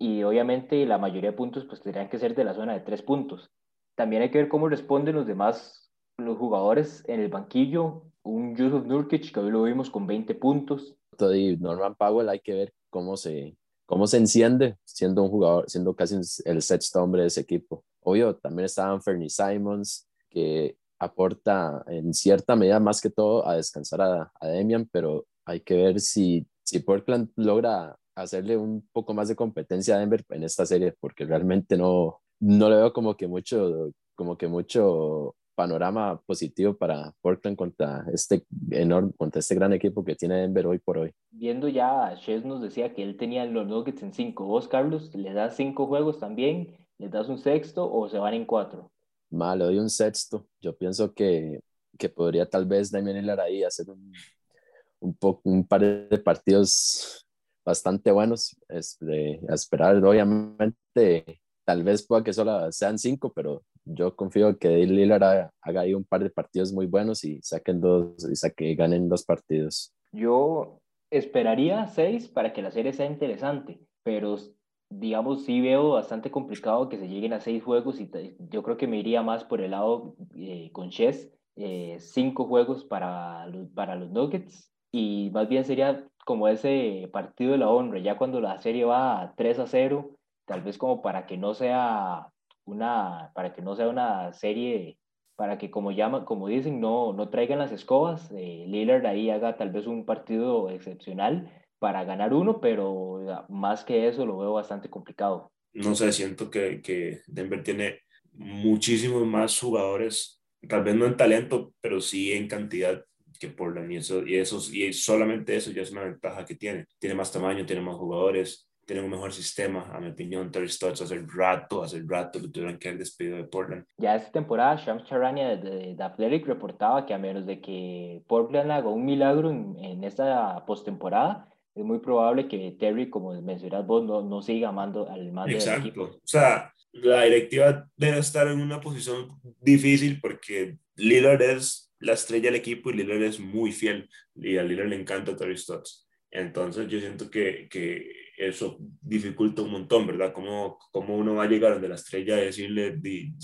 B: y obviamente la mayoría de puntos pues tendrían que ser de la zona de tres puntos. También hay que ver cómo responden los demás los jugadores en el banquillo. Un Yusuf Nurkic que hoy lo vimos con 20 puntos.
C: Y Norman Powell hay que ver cómo se, cómo se enciende siendo un jugador, siendo casi el sexto hombre de ese equipo. Obvio, también estaban Fernie Simons, que aporta en cierta medida más que todo a descansar a, a Demian, pero hay que ver si, si Portland logra hacerle un poco más de competencia a Denver en esta serie, porque realmente no, no le veo como que mucho, como que mucho panorama positivo para Portland contra este enorme, contra este gran equipo que tiene Denver hoy por hoy.
B: Viendo ya, Ches nos decía que él tenía los Nuggets en cinco. ¿Vos, Carlos, le das cinco juegos también? ¿Le das un sexto o se van en cuatro?
C: Mal, le doy un sexto. Yo pienso que, que podría tal vez Damian Lillard ahí hacer un, un, poco, un par de partidos bastante buenos. Este, a esperar, obviamente, tal vez pueda que solo sean cinco, pero yo confío que Lillard haga, ahí un par de partidos muy buenos y saquen dos y saque, ganen dos partidos.
B: Yo esperaría seis para que la serie sea interesante, pero digamos sí veo bastante complicado que se lleguen a seis juegos y yo creo que me iría más por el lado eh, con Chess, eh, cinco juegos para, para los Nuggets y más bien sería como ese partido de la honra, ya cuando la serie va 3 a 0, tal vez como para que no sea una, para que no sea una serie, para que como llaman, como dicen, no, no traigan las escobas, eh, Lillard ahí haga tal vez un partido excepcional para ganar uno, pero más que eso lo veo bastante complicado.
D: No sé, siento que, que Denver tiene muchísimos más jugadores, tal vez no en talento, pero sí en cantidad que Portland y eso, y eso y solamente eso ya es una ventaja que tiene. Tiene más tamaño, tiene más jugadores, tienen un mejor sistema, a mi opinión. Terry Stotts hace rato, hace rato lo tuvieron que haber despedido de Portland.
B: Ya esta temporada, Shams Charania de, The Athletic reportaba que a menos de que Portland haga un milagro en, en esta postemporada, es muy probable que Terry, como mencionas vos, no, no siga amando al mando
D: Exacto. del equipo. O sea, la directiva debe estar en una posición difícil porque Lillard es la estrella del equipo y Lillard es muy fiel y a Lillard le encanta Terry Stotts. Entonces yo siento que, que eso dificulta un montón, ¿verdad? ¿Cómo, ¿Cómo, uno va a llegar donde la estrella y decirle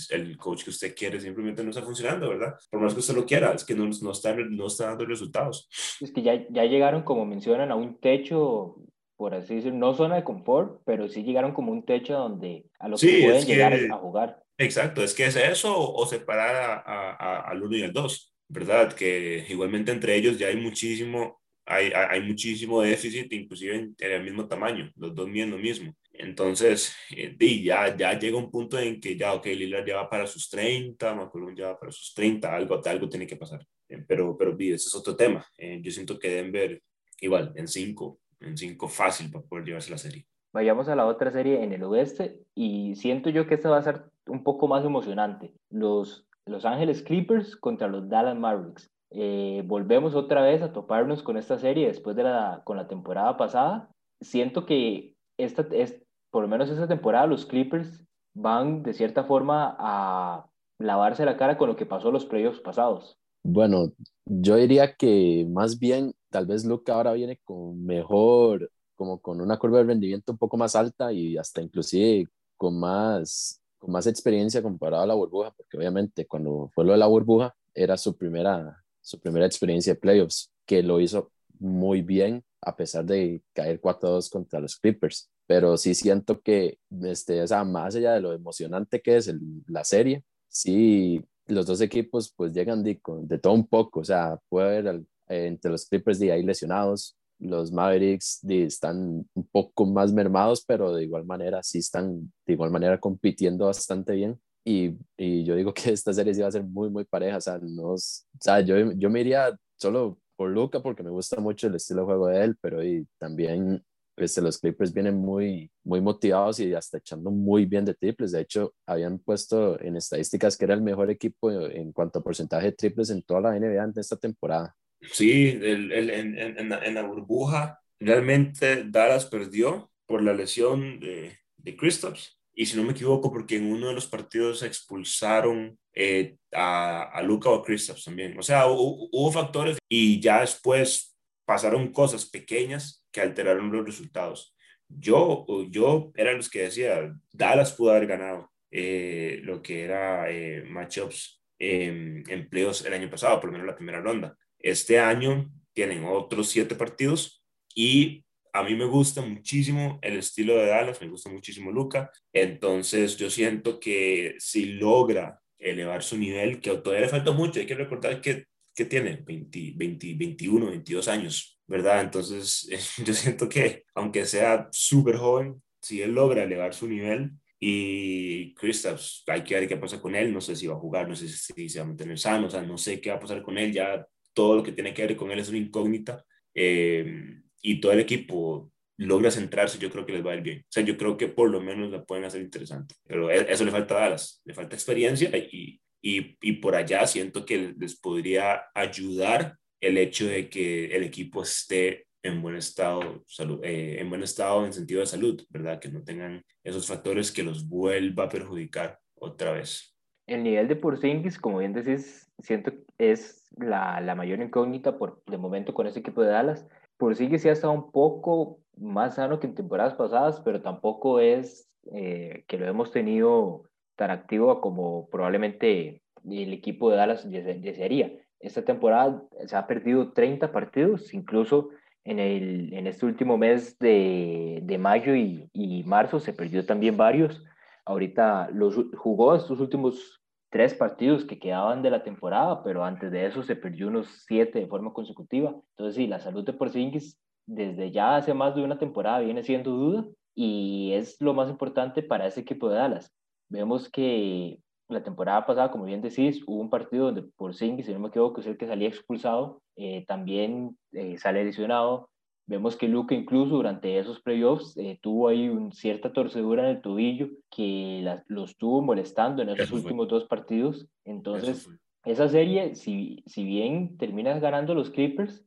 D: el coach que usted quiere simplemente no está funcionando, ¿verdad? Por más que usted lo quiera, es que no, no, está, no está dando resultados.
B: Es que ya, ya llegaron, como mencionan, a un techo, por así decirlo, no zona de confort, pero sí llegaron como un techo donde a lo que pueden llegar a jugar.
D: Exacto, es que es eso o separar a, a, al uno y al dos, ¿verdad? Que igualmente entre ellos ya hay muchísimo hay, hay, muchísimo déficit, inclusive en, el mismo tamaño, los dos miden lo mismo. Entonces, eh, ya, ya llega un punto en que ya, ok, Lillard ya va para sus 30, McCollum ya va para sus 30, algo, algo tiene que pasar. Eh, pero, pero ese es otro tema. Eh, yo siento que Denver, igual, en 5, en 5 fácil para poder llevarse la serie.
B: Vayamos a la otra serie en el oeste y siento yo que esta va a ser un poco más emocionante. Los Los Ángeles Clippers contra los Dallas Mavericks. Eh, volvemos otra vez a toparnos con esta serie después de la, con la temporada pasada. Siento que esta es, por lo menos esta temporada, los Clippers van de cierta forma a lavarse la cara con lo que pasó los playoffs pasados.
C: Bueno, yo diría que más bien, tal vez Luca ahora viene con mejor, como con una curva de rendimiento un poco más alta y hasta inclusive con más, con más experiencia comparado a la burbuja, porque obviamente cuando fue lo de la burbuja era su primera su primera experiencia de playoffs, que lo hizo muy bien a pesar de caer 4-2 contra los Clippers. Pero sí siento que, este, o sea, más allá de lo emocionante que es la serie, sí, los dos equipos pues llegan de, de todo un poco, o sea, puede haber entre los Clippers de ahí lesionados, los Mavericks están un poco más mermados, pero de igual manera sí están de igual manera compitiendo bastante bien. Y, y, yo digo que esta serie sí va a ser muy, muy pareja. O sea, no, o sea yo, yo me iría solo por Luca porque me gusta mucho el estilo de juego de él, pero y también este, los Clippers vienen muy, muy motivados y hasta echando muy bien de triples. De hecho, habían puesto en estadísticas que era el mejor equipo en cuanto a porcentaje de triples en toda la NBA en esta temporada.
D: Sí, el, el, en, en, en, la burbuja realmente Dallas perdió por la lesión de, de Kristaps y si no me equivoco, porque en uno de los partidos expulsaron eh, a, a, Luca o a Kristaps también. O sea, hubo, factores y ya después pasaron cosas pequeñas que alteraron los resultados. Yo, yo era los que decía, Dallas pudo haber ganado eh, lo que era eh, matchups en empleos el año pasado, por lo menos la primera ronda. Este año tienen otros siete partidos y a mí me gusta muchísimo el estilo de Dallas, me gusta muchísimo Luca, entonces yo siento que si logra elevar su nivel, que todavía le falta mucho, hay que recordar que, que tiene 20, 20, 21, 22 años, ¿verdad? Entonces yo siento que aunque sea súper joven, si él logra elevar su nivel, y Kristaps, hay que ver qué pasa con él, no sé si va a jugar, no sé si se va a mantener sano, o sea, no sé qué va a pasar con él, ya todo lo que tiene que ver con él es una incógnita. Eh, y todo el equipo logra centrarse, yo creo que les va a ir bien. O sea, yo creo que por lo menos la pueden hacer interesante. Pero e, eso le falta a Dallas, le falta experiencia y, y, y por allá siento que les podría ayudar el hecho de que el equipo esté en buen estado, salud, eh, en buen estado en sentido de salud, ¿verdad? Que no tengan esos factores que los vuelva a perjudicar otra vez.
B: El nivel de Porzingis, como bien decís, siento es la, la mayor incógnita por de momento con ese equipo de Dallas. Porzingis sí ha estado un poco más sano que en temporadas pasadas, pero tampoco es eh, que lo hemos tenido tan activo como probablemente el equipo de Dallas desearía. Esta temporada se ha perdido 30 partidos, incluso en, el, en este último mes de, de mayo y, y, marzo se perdió también varios. Ahorita los jugó estos últimos tres partidos que quedaban de la temporada, pero antes de eso se perdió unos siete de forma consecutiva. Entonces, sí, la salud de Porzingis desde ya hace más de una temporada viene siendo duda y es lo más importante para ese equipo de Dallas. Vemos que la temporada pasada, como bien decís, hubo un partido donde por Porzingis, si no me equivoco, es el que salía expulsado, eh, también eh, sale lesionado. Vemos que Luca incluso durante esos playoffs eh, tuvo ahí una cierta torcedura en el tobillo que lo estuvo molestando en esos últimos dos partidos. Entonces, esa serie, si, si bien terminas ganando los Clippers,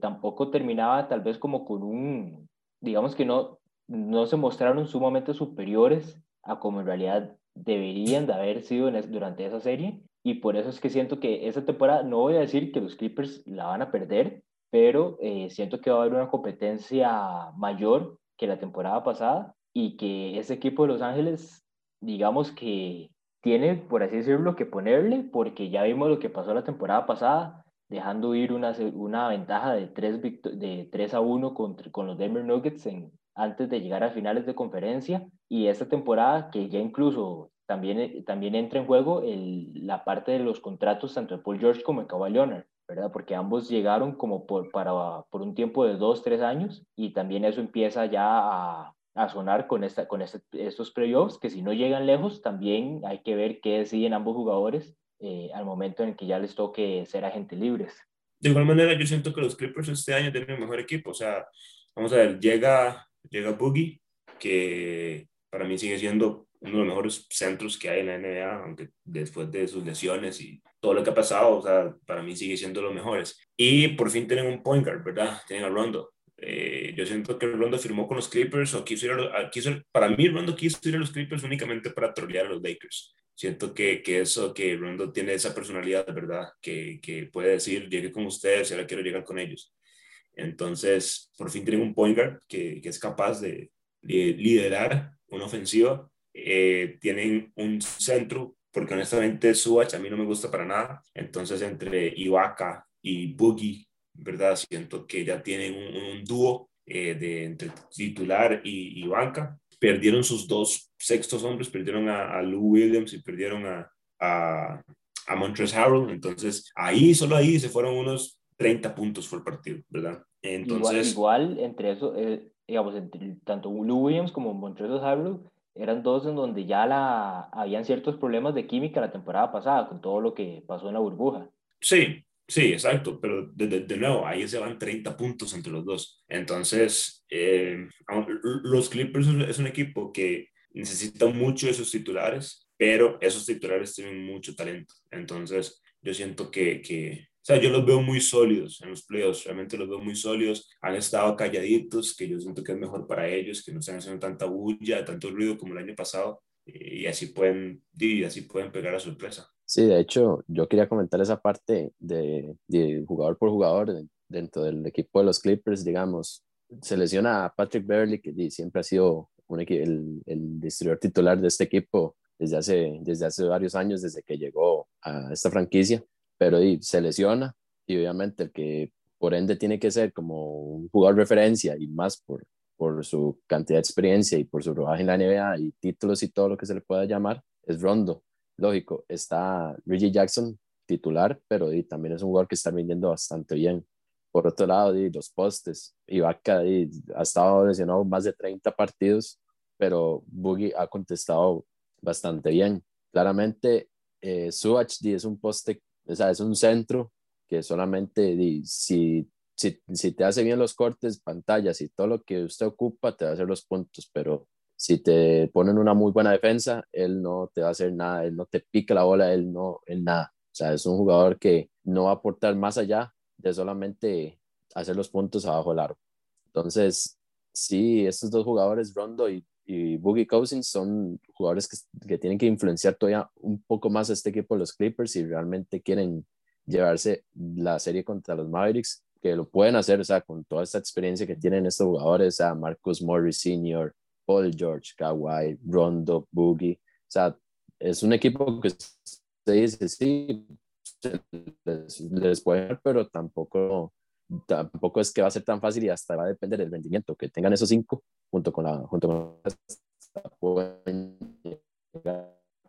B: tampoco terminaba tal vez como con un, digamos que no, no se mostraron sumamente superiores a como en realidad deberían de haber sido durante esa serie. Y por eso es que siento que esa temporada, no voy a decir que los Clippers la van a perder, pero eh, siento que va a haber una competencia mayor que la temporada pasada y que ese equipo de Los Ángeles, digamos que tiene, por así decirlo, que ponerle, porque ya vimos lo que pasó la temporada pasada, dejando ir una, una ventaja de 3, de 3 a 1 con, con los Denver Nuggets en, antes de llegar a finales de conferencia. Y esta temporada que ya incluso también, también entra en juego la parte de los contratos tanto de Paul George como de Kawhi Leonard, ¿verdad? Porque ambos llegaron como por, para, por un tiempo de dos, tres años y también eso empieza ya a, a sonar con, esta, con este, estos playoffs, que si no llegan lejos, también hay que ver qué deciden ambos jugadores eh, al momento en que ya les toque ser agentes libres.
D: De igual manera, yo siento que los Clippers este año tienen un mejor equipo. O sea, vamos a ver, llega llega Boogie, que para mí sigue siendo uno de los mejores centros que hay en la NBA, aunque después de sus lesiones y todo lo que ha pasado, o sea, para mí sigue siendo los mejores. Y por fin tienen un point guard, ¿verdad? Tienen a Rondo. Eh, yo siento que Rondo firmó con los Clippers, o quiso ir a, quiso, para mí Rondo quiso ir a los Clippers únicamente para trolear a los Lakers. Siento que, que eso, que Rondo tiene esa personalidad, ¿verdad? Que, que puede decir, llegué con ustedes y ahora quiero llegar con ellos. Entonces, por fin tienen un point guard que, que es capaz de, liderar una ofensiva. Eh, tienen un centro, porque honestamente Subach a mí no me gusta para nada. Entonces, entre Ibaka y Boogie, ¿verdad? Siento que ya tienen un, dúo eh, de entre titular y, y, banca. Perdieron sus dos sextos hombres, perdieron a, a Lou Williams y perdieron a, a, a Montrezl Harrell. Entonces, ahí, solo ahí se fueron unos 30 puntos el partido, ¿verdad?
B: Entonces... Igual, entre eso, eh, digamos, entre, tanto Lou Williams como Montrezl Harrell eran dos en donde ya la, habían ciertos problemas de química la temporada pasada, con todo lo que pasó en la burbuja.
D: Sí, sí, exacto, pero de, de, nuevo, ahí se van 30 puntos entre los dos. Entonces, eh, los Clippers es un equipo que necesita mucho de sus titulares, pero esos titulares tienen mucho talento. Entonces, yo siento que, que o sea, yo los veo muy sólidos en los playoffs, realmente los veo muy sólidos. Han estado calladitos, que yo siento que es mejor para ellos, que no están haciendo tanta bulla, tanto ruido como el año pasado, y así pueden, y así pueden pegar a sorpresa.
C: Sí, de hecho, yo quería comentar esa parte de, de jugador por jugador dentro del equipo de los Clippers, digamos. Se lesiona a Patrick Beverly, que siempre ha sido un, el, el distribuidor titular de este equipo desde hace, desde hace varios años, desde que llegó a esta franquicia pero y, se lesiona y obviamente el que por ende tiene que ser como un jugador referencia y más por, por su cantidad de experiencia y por su rodaje en la NBA y títulos y todo lo que se le pueda llamar, es Rondo. Lógico, está Reggie Jackson titular, pero y, también es un jugador que está viniendo bastante bien. Por otro lado, y, los postes, Ibaka ha estado lesionado más de 30 partidos, pero Boogie ha contestado bastante bien. Claramente, eh, es un poste o sea, es un centro que solamente si, si, si te hace bien los cortes, pantallas y todo lo que usted ocupa, te va a hacer los puntos, pero si te ponen una muy buena defensa, él no te va a hacer nada, él no te pica la bola, él no, él nada. O sea, es un jugador que no va a aportar más allá de solamente hacer los puntos abajo del aro. Entonces, sí, estos dos jugadores, Rondo y, y Boogie Cousins, son jugadores que, que, tienen que influenciar todavía un poco más a este equipo los Clippers si realmente quieren llevarse la serie contra los Mavericks, que lo pueden hacer, o sea, con toda esta experiencia que tienen estos jugadores, a Marcus Morris Sr., Paul George, Kawhi, Rondo, Boogie, o sea, es un equipo que se dice, sí, les, les puede pero tampoco tampoco es que va a ser tan fácil y hasta va a depender del rendimiento que tengan esos cinco junto con la junto con pueden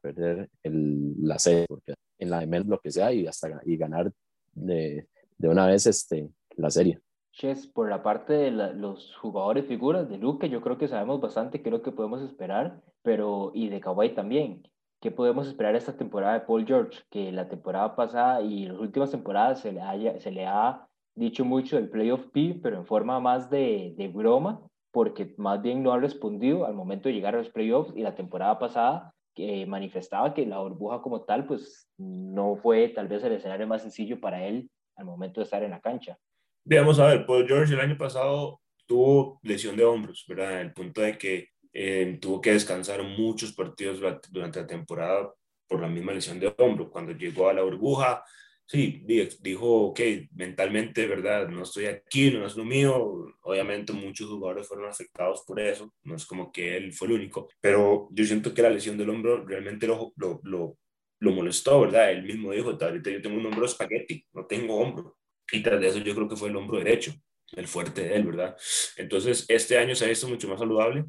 C: perder el, la serie porque en la ML lo que sea y hasta y ganar de, de una vez este la serie
B: Ches, por la parte de los jugadores figuras de Luke, yo creo que sabemos bastante, creo que podemos esperar, pero y de Kawhi también. ¿Qué podemos esperar esta temporada de Paul George? Que la temporada pasada y las últimas temporadas se le, haya, se le ha dicho mucho el playoff P, pero en forma más de, de broma, porque más bien no ha respondido al momento de llegar a los playoffs y la temporada pasada que manifestaba que la burbuja como tal, pues no fue tal vez el escenario más sencillo para él al momento de estar en la cancha.
D: Digamos, a ver, Paul George el año pasado tuvo lesión de hombros, ¿verdad? El punto de que eh, tuvo que descansar muchos partidos durante la temporada por la misma lesión de hombro. Cuando llegó a la burbuja, sí, dijo, ok, mentalmente, ¿verdad? No estoy aquí, no es lo mío. Obviamente muchos jugadores fueron afectados por eso, no es como que él fue el único, pero yo siento que la lesión del hombro realmente lo, lo, lo, lo molestó, ¿verdad? Él mismo dijo, ahorita yo tengo un hombro espagueti, no tengo hombro. Y tras de eso yo creo que fue el hombro derecho, el fuerte de él, ¿verdad? Entonces, este año se ha visto mucho más saludable,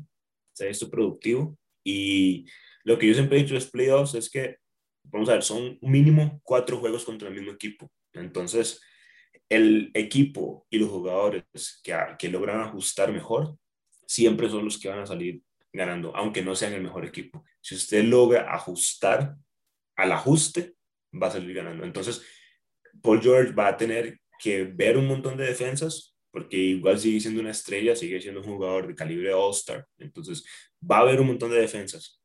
D: se ha visto productivo y lo que yo siempre he dicho de los playoffs es que vamos a ver, son mínimo cuatro juegos contra el mismo equipo. Entonces, el equipo y los jugadores que, que logran ajustar mejor siempre son los que van a salir ganando, aunque no sean el mejor equipo. Si usted logra ajustar al ajuste, va a salir ganando. Entonces, Paul George va a tener que ver un montón de defensas, porque igual sigue siendo una estrella, sigue siendo un jugador de calibre All-Star. Entonces, va a haber un montón de defensas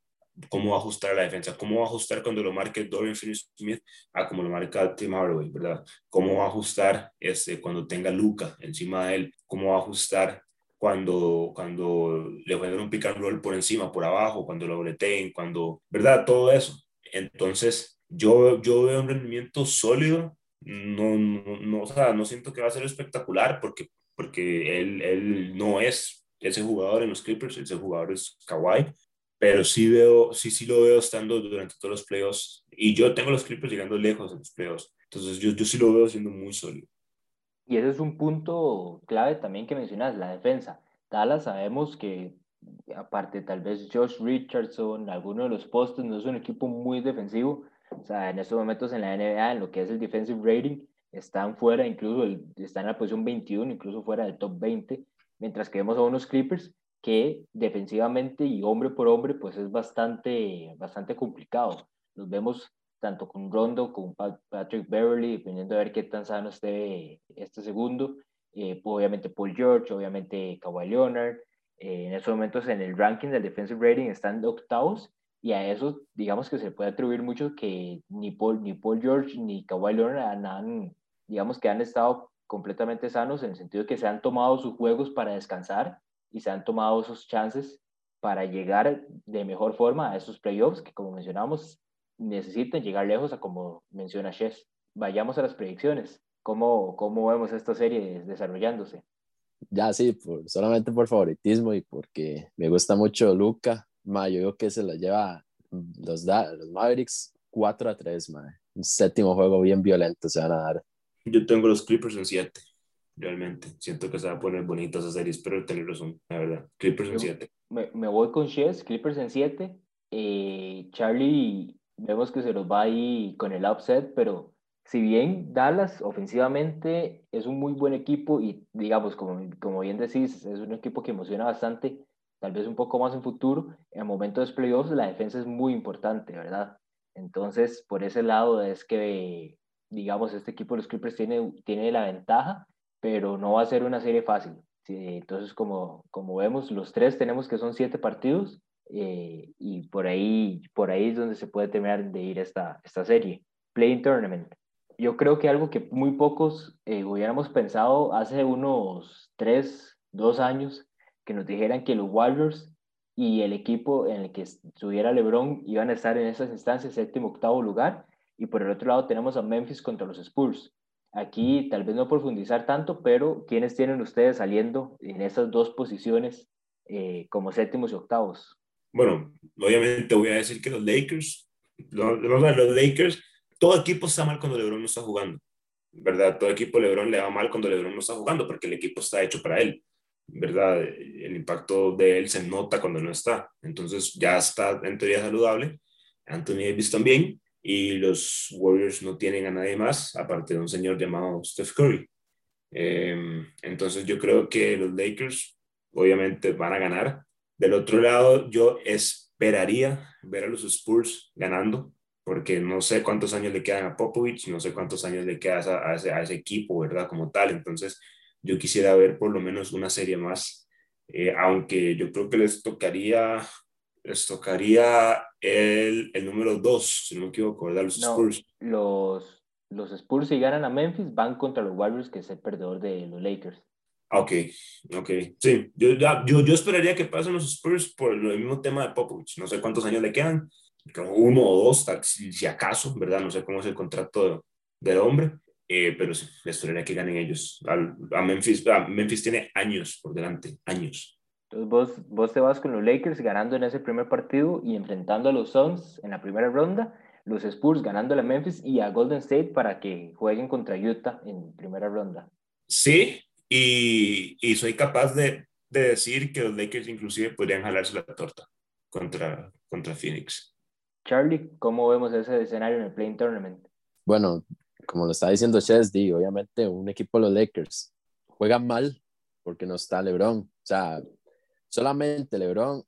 D: cómo va a ajustar la defensa, cómo va a ajustar cuando lo marque Dorian Finney-Smith a como lo marca Tim Hardaway, ¿verdad? Cómo va a ajustar este, cuando tenga Luca encima de él, cómo va a ajustar cuando, cuando le jueguen un pick and roll por encima, por abajo, cuando lo breteen, cuando, ¿verdad? Todo eso. Entonces, yo, yo veo un rendimiento sólido, no, no, no, o sea, no siento que va a ser espectacular porque, porque él, él no es ese jugador en los Clippers, ese jugador es Kawhi, pero sí veo, sí, sí lo veo estando durante todos los playoffs. Y yo tengo los Clippers llegando lejos en los playoffs. Entonces yo, yo sí lo veo siendo muy sólido.
B: Y ese es un punto clave también que mencionas, la defensa. Dallas sabemos que, aparte tal vez Josh Richardson, alguno de los postes, no es un equipo muy defensivo. O sea, en estos momentos en la NBA, en lo que es el defensive rating, están fuera, incluso el, están en la posición 21, incluso fuera del top 20, mientras que vemos a unos Clippers que defensivamente y hombre por hombre, pues es bastante, bastante complicado. Los vemos tanto con Rondo, con Patrick Beverly, dependiendo de ver qué tan sano esté este segundo. Eh, obviamente Paul George, obviamente Kawhi Leonard. Eh, en estos momentos en el ranking del defensive rating están octavos y a eso digamos que se puede atribuir mucho que ni Paul, ni Paul George ni Kawhi Leonard han, digamos que han estado completamente sanos en el sentido de que se han tomado sus juegos para descansar y se han tomado esos chances para llegar de mejor forma a esos playoffs que, como mencionamos, necesitan llegar lejos a como menciona Chess. Vayamos a las predicciones. ¿Cómo, cómo vemos esta serie desarrollándose?
C: Ya, sí, por, solamente por favoritismo y porque me gusta mucho Luca. Ma, yo creo que se la lleva los, los Mavericks 4 a 3, ma. Un séptimo juego bien violento se van a dar.
D: Yo tengo los Clippers en 7 realmente. Siento que se va a poner bonita esa serie, espero tener razón, la verdad. Clippers en 7.
B: Me, me, voy con Chess, Clippers en 7. Eh, Charlie, vemos que se los va ahí con el upset, pero si bien Dallas ofensivamente es un muy buen equipo y digamos, como, como bien decís, es un equipo que emociona bastante, tal vez un poco más en futuro, en momentos de playoffs la defensa es muy importante, ¿verdad? Entonces, por ese lado es que, digamos, este equipo de los Clippers tiene, tiene la ventaja pero no va a ser una serie fácil. Entonces, como, como vemos, los tres tenemos que son siete partidos eh, y por ahí, por ahí es donde se puede terminar de ir esta, esta serie. Playing Tournament. yo creo que algo que muy pocos eh, hubiéramos pensado hace unos tres, dos años, que nos dijeran que los Warriors y el equipo en el que estuviera LeBron iban a estar en esas instancias, séptimo, octavo lugar, y por el otro lado tenemos a Memphis contra los Spurs. Aquí tal vez no profundizar tanto, pero ¿quiénes tienen ustedes saliendo en esas dos posiciones eh, como séptimos y octavos?
D: Bueno, obviamente voy a decir que los Lakers, los, los Lakers, todo equipo está mal cuando LeBron no está jugando, ¿verdad? Todo equipo LeBron le va mal cuando LeBron no está jugando porque el equipo está hecho para él, ¿verdad? El impacto de él se nota cuando no está. Entonces ya está en teoría saludable. Anthony Davis también. Y los Warriors no tienen a nadie más, aparte de un señor llamado Steph Curry. Em, entonces yo creo que los Lakers obviamente van a ganar. Del otro lado, yo esperaría ver a los Spurs ganando, porque no sé cuántos años le quedan a Popovich, no sé cuántos años le queda a ese, a ese equipo, ¿verdad? Como tal. Entonces, yo quisiera ver por lo menos una serie más, eh, aunque yo creo que les tocaría, les tocaría el, el número 2, si no me equivoco, ¿verdad? Los Spurs.
B: Los, los Spurs si ganan a Memphis van contra los Warriors, que es el perdedor de los Lakers.
D: Ok, ok. Sí, yo, yo, yo esperaría que pasen los Spurs por el mismo tema de Popovich. No sé cuántos años le quedan, uno o dos, si, acaso, ¿verdad? No sé cómo es el contrato del hombre, eh, pero sí, esperaría que ganen ellos. a Memphis, Memphis tiene años por delante, años.
B: Entonces vos, vos te vas con los Lakers ganando en ese primer partido y enfrentando a los Suns en la primera ronda, los Spurs ganando a Memphis y a Golden State para que jueguen contra Utah en primera ronda.
D: Sí, y, y soy capaz de, de, decir que los Lakers inclusive podrían jalarse la torta contra, contra Phoenix.
B: Charlie, ¿cómo vemos ese escenario en el Playing Tournament?
C: Bueno, como lo está diciendo Chesney, obviamente un equipo de los Lakers juega mal porque no está LeBron. O sea, solamente LeBron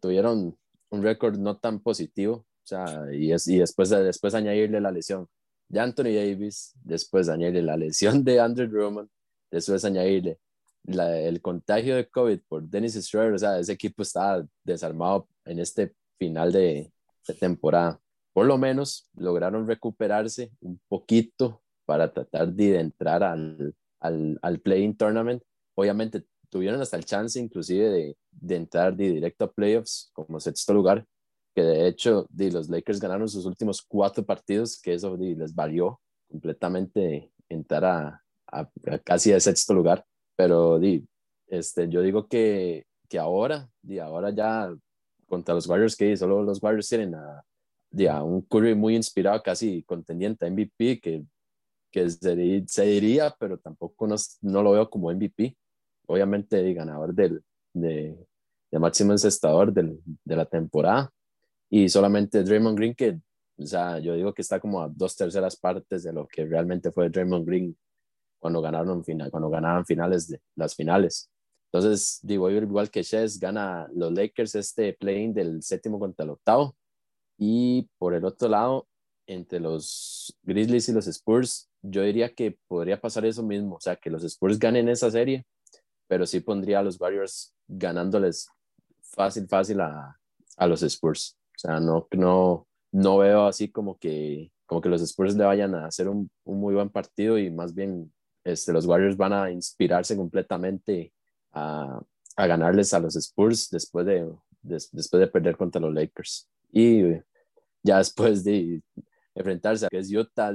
C: tuvieron un récord no tan positivo. O sea, y, es, y después, después añadirle la lesión de Anthony Davis, después añadirle la lesión de Andrew Drummond, después añadirle el contagio de COVID por Dennis Schroeder. O sea, ese equipo está desarmado en este final de, temporada por lo menos lograron recuperarse un poquito para tratar de entrar al, al, al Playing Tournament. Obviamente tuvieron hasta el chance inclusive de, de entrar de directo a playoffs como sexto lugar, que de hecho de, los Lakers ganaron sus últimos cuatro partidos, que eso les valió completamente entrar a, a, casi de sexto lugar. Pero di, este, yo digo que, que ahora, di, ahora ya contra los Warriors, que solo los Warriors tienen a, ya, un Curry muy inspirado, casi contendiente a MVP, que, que se, diría, pero tampoco no, no, lo veo como MVP. Obviamente, ganador del, de, de máximo encestador de la temporada. Y solamente Draymond Green, que, o sea, yo digo que está como a dos terceras partes de lo que realmente fue Draymond Green cuando ganaron final, cuando ganaban finales de las finales. Entonces, digo, igual que Chess gana los Lakers este playing del séptimo contra el octavo y por el otro lado, entre los Grizzlies y los Spurs, yo diría que podría pasar eso mismo, o sea, que los Spurs ganen esa serie, pero sí pondría a los Warriors ganándoles fácil, fácil a, a los Spurs. O sea, no, no, no veo así como que, como que los Spurs le vayan a hacer un, un muy buen partido y más bien este, los Warriors van a inspirarse completamente a, a ganarles a los Spurs después de, después de perder contra los Lakers. Y ya después de enfrentarse a que es Utah,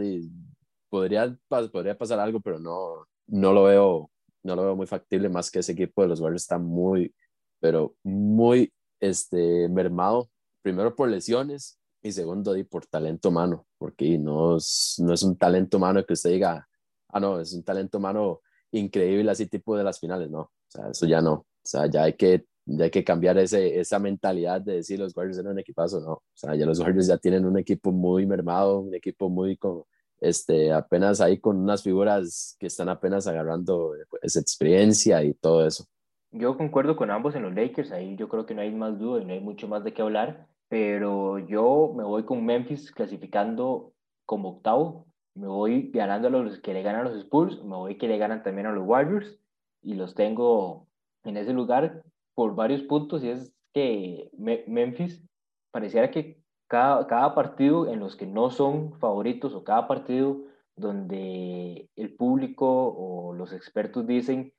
C: podría, podría pasar algo, pero no, no, lo veo, no lo veo muy factible, más que ese equipo de los Warriors está muy, pero muy este, mermado, primero por lesiones y segundo por talento humano, porque no es, no es un talento humano que usted diga, ah, no, es un talento humano increíble así tipo de las finales, no, o sea, eso ya no, o sea, ya hay que ya hay que cambiar ese, esa mentalidad de decir los Warriors eran un equipazo, no. O sea, ya los Warriors ya tienen un equipo muy mermado, un equipo muy con, este, apenas ahí con unas figuras que están apenas agarrando esa experiencia y todo eso.
B: Yo concuerdo con ambos en los Lakers, ahí yo creo que no hay más duda y no hay mucho más de qué hablar, pero yo me voy con Memphis clasificando como octavo, me voy ganando a los que le ganan a los Spurs, me voy que le ganan también a los Warriors y los tengo en ese lugar por varios puntos y es que Memphis pareciera que cada, cada partido en los que no son favoritos o cada partido donde el público o los expertos dicen,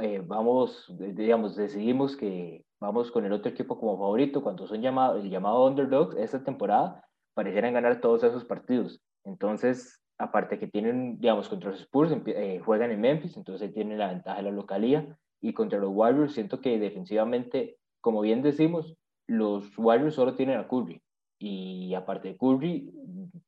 B: eh, vamos, digamos, decidimos que vamos con el otro equipo como favorito, cuando son llamados, el llamado underdogs, esta temporada parecieran ganar todos esos partidos. Entonces, aparte que tienen, digamos, contra los Spurs, eh, juegan en Memphis, entonces tienen la ventaja de la localía, y contra los Warriors siento que defensivamente, como bien decimos, los Warriors solo tienen a Curry, y aparte de Curry,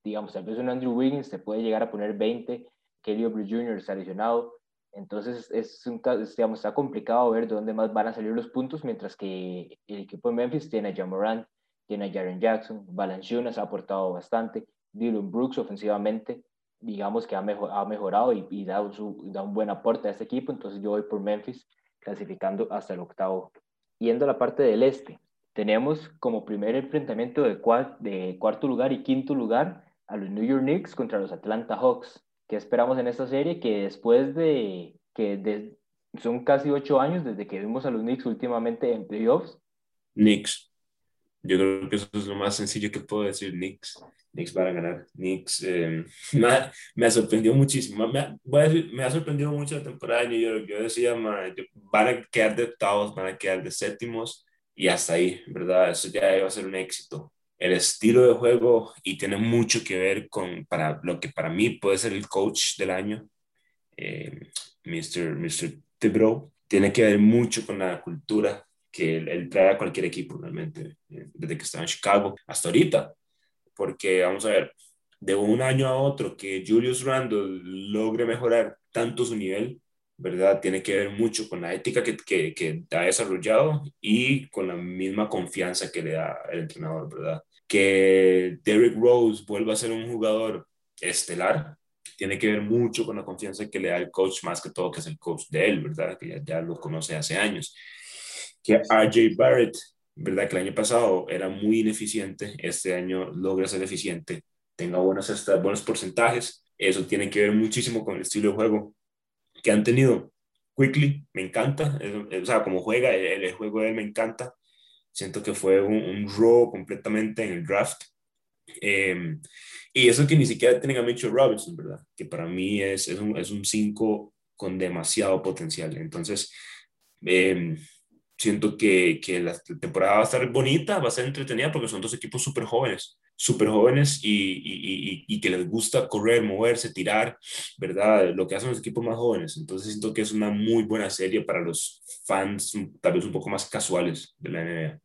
B: digamos, tal vez un Andrew Wiggins se puede llegar a poner 20, Kelly Oubre Jr. está lesionado, entonces es un, digamos, está complicado ver de dónde más van a salir los puntos, mientras que el equipo de Memphis tiene a Jamorant, tiene a Jaren Jackson, Valanciunas ha aportado bastante, Dylan Brooks ofensivamente, digamos que ha, ha mejorado y, y da, da, un buen aporte a este equipo, entonces yo voy por Memphis clasificando hasta el octavo. Yendo a la parte del este, tenemos como primer enfrentamiento de, de cuarto lugar y quinto lugar a los New York Knicks contra los Atlanta Hawks. ¿Qué esperamos en esta serie? Que después de que son casi ocho años desde que vimos a los Knicks últimamente en playoffs.
D: Knicks. Yo creo que eso es lo más sencillo que puedo decir, Knicks. Knicks para ganar. Knicks eh, me, me, ha sorprendido muchísimo. Me ha, voy a decir, me ha sorprendido mucho la temporada de New York. Yo decía, van a quedar de octavos, van a quedar de séptimos y hasta ahí, ¿verdad? Eso ya iba a ser un éxito. El estilo de juego y tiene mucho que ver con para lo que para mí puede ser el coach del año, Mr. Mr. Thibodeau, tiene que ver mucho con la cultura que él, trae a cualquier equipo realmente, eh, desde que estaba en Chicago hasta ahorita. Porque vamos a ver, de un año a otro que Julius Randle logre mejorar tanto su nivel, ¿verdad? Tiene que ver mucho con la ética que, que, ha desarrollado y con la misma confianza que le da el entrenador, ¿verdad? Que Derrick Rose vuelva a ser un jugador estelar, tiene que ver mucho con la confianza que le da el coach, más que todo que es el coach de él, ¿verdad? Que ya, ya lo conoce hace años. Que RJ Barrett, ¿verdad? Que el año pasado era muy ineficiente, este año logra ser eficiente, tenga buenos, buenos porcentajes, eso tiene que ver muchísimo con el estilo de juego que han tenido. Quickly, me encanta, o sea, como juega, el, juego de él me encanta. Siento que fue un, un robo completamente en el draft. Em, y eso que ni siquiera tienen a Mitchell Robinson, ¿verdad? Que para mí es, es un 5 con demasiado potencial. Entonces, eh, siento que, que, la temporada va a estar bonita, va a ser entretenida porque son dos equipos súper jóvenes, súper jóvenes y, y, y, que les gusta correr, moverse, tirar, ¿verdad? Lo que hacen los equipos más jóvenes. Entonces siento que es una muy buena serie para los fans tal vez un poco más casuales de la NBA.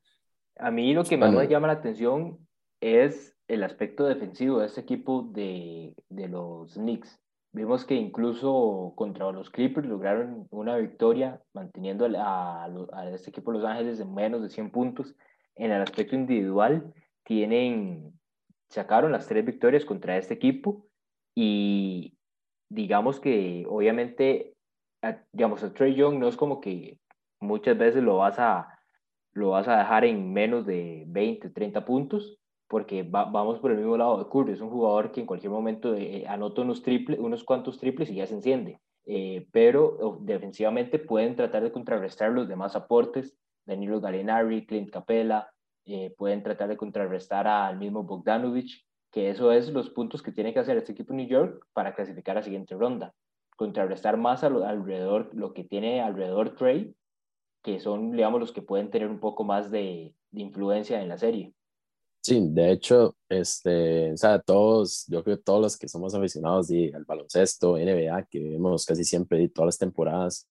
B: A mí lo que más me llama la atención es el aspecto defensivo de este equipo de, de los Knicks. Vimos que incluso contra los Clippers lograron una victoria manteniendo a, a, este equipo Los Ángeles en menos de 100 puntos. En el aspecto individual, tienen, sacaron las tres victorias contra este equipo y digamos que obviamente, digamos, a Trey Young no es como que muchas veces lo vas a, lo vas a dejar en menos de 20, 30 puntos, porque vamos por el mismo lado de Curry, es un jugador que en cualquier momento eh, anota unos, triples, unos cuantos triples y ya se enciende, eh, pero defensivamente pueden tratar de contrarrestar los demás aportes, Danilo Gallinari, Clint Capella, eh, pueden tratar de contrarrestar al mismo Bogdanovich, que eso es los puntos que tiene que hacer este equipo New York para clasificar a la siguiente ronda, contrarrestar más alrededor, lo que tiene alrededor Trey, que son, digamos, los que pueden tener un poco más de, de influencia en la serie.
C: Sí, de hecho, este, o sea, todos, yo creo que todos los que somos aficionados de, al baloncesto, NBA, que vemos casi siempre todas las temporadas,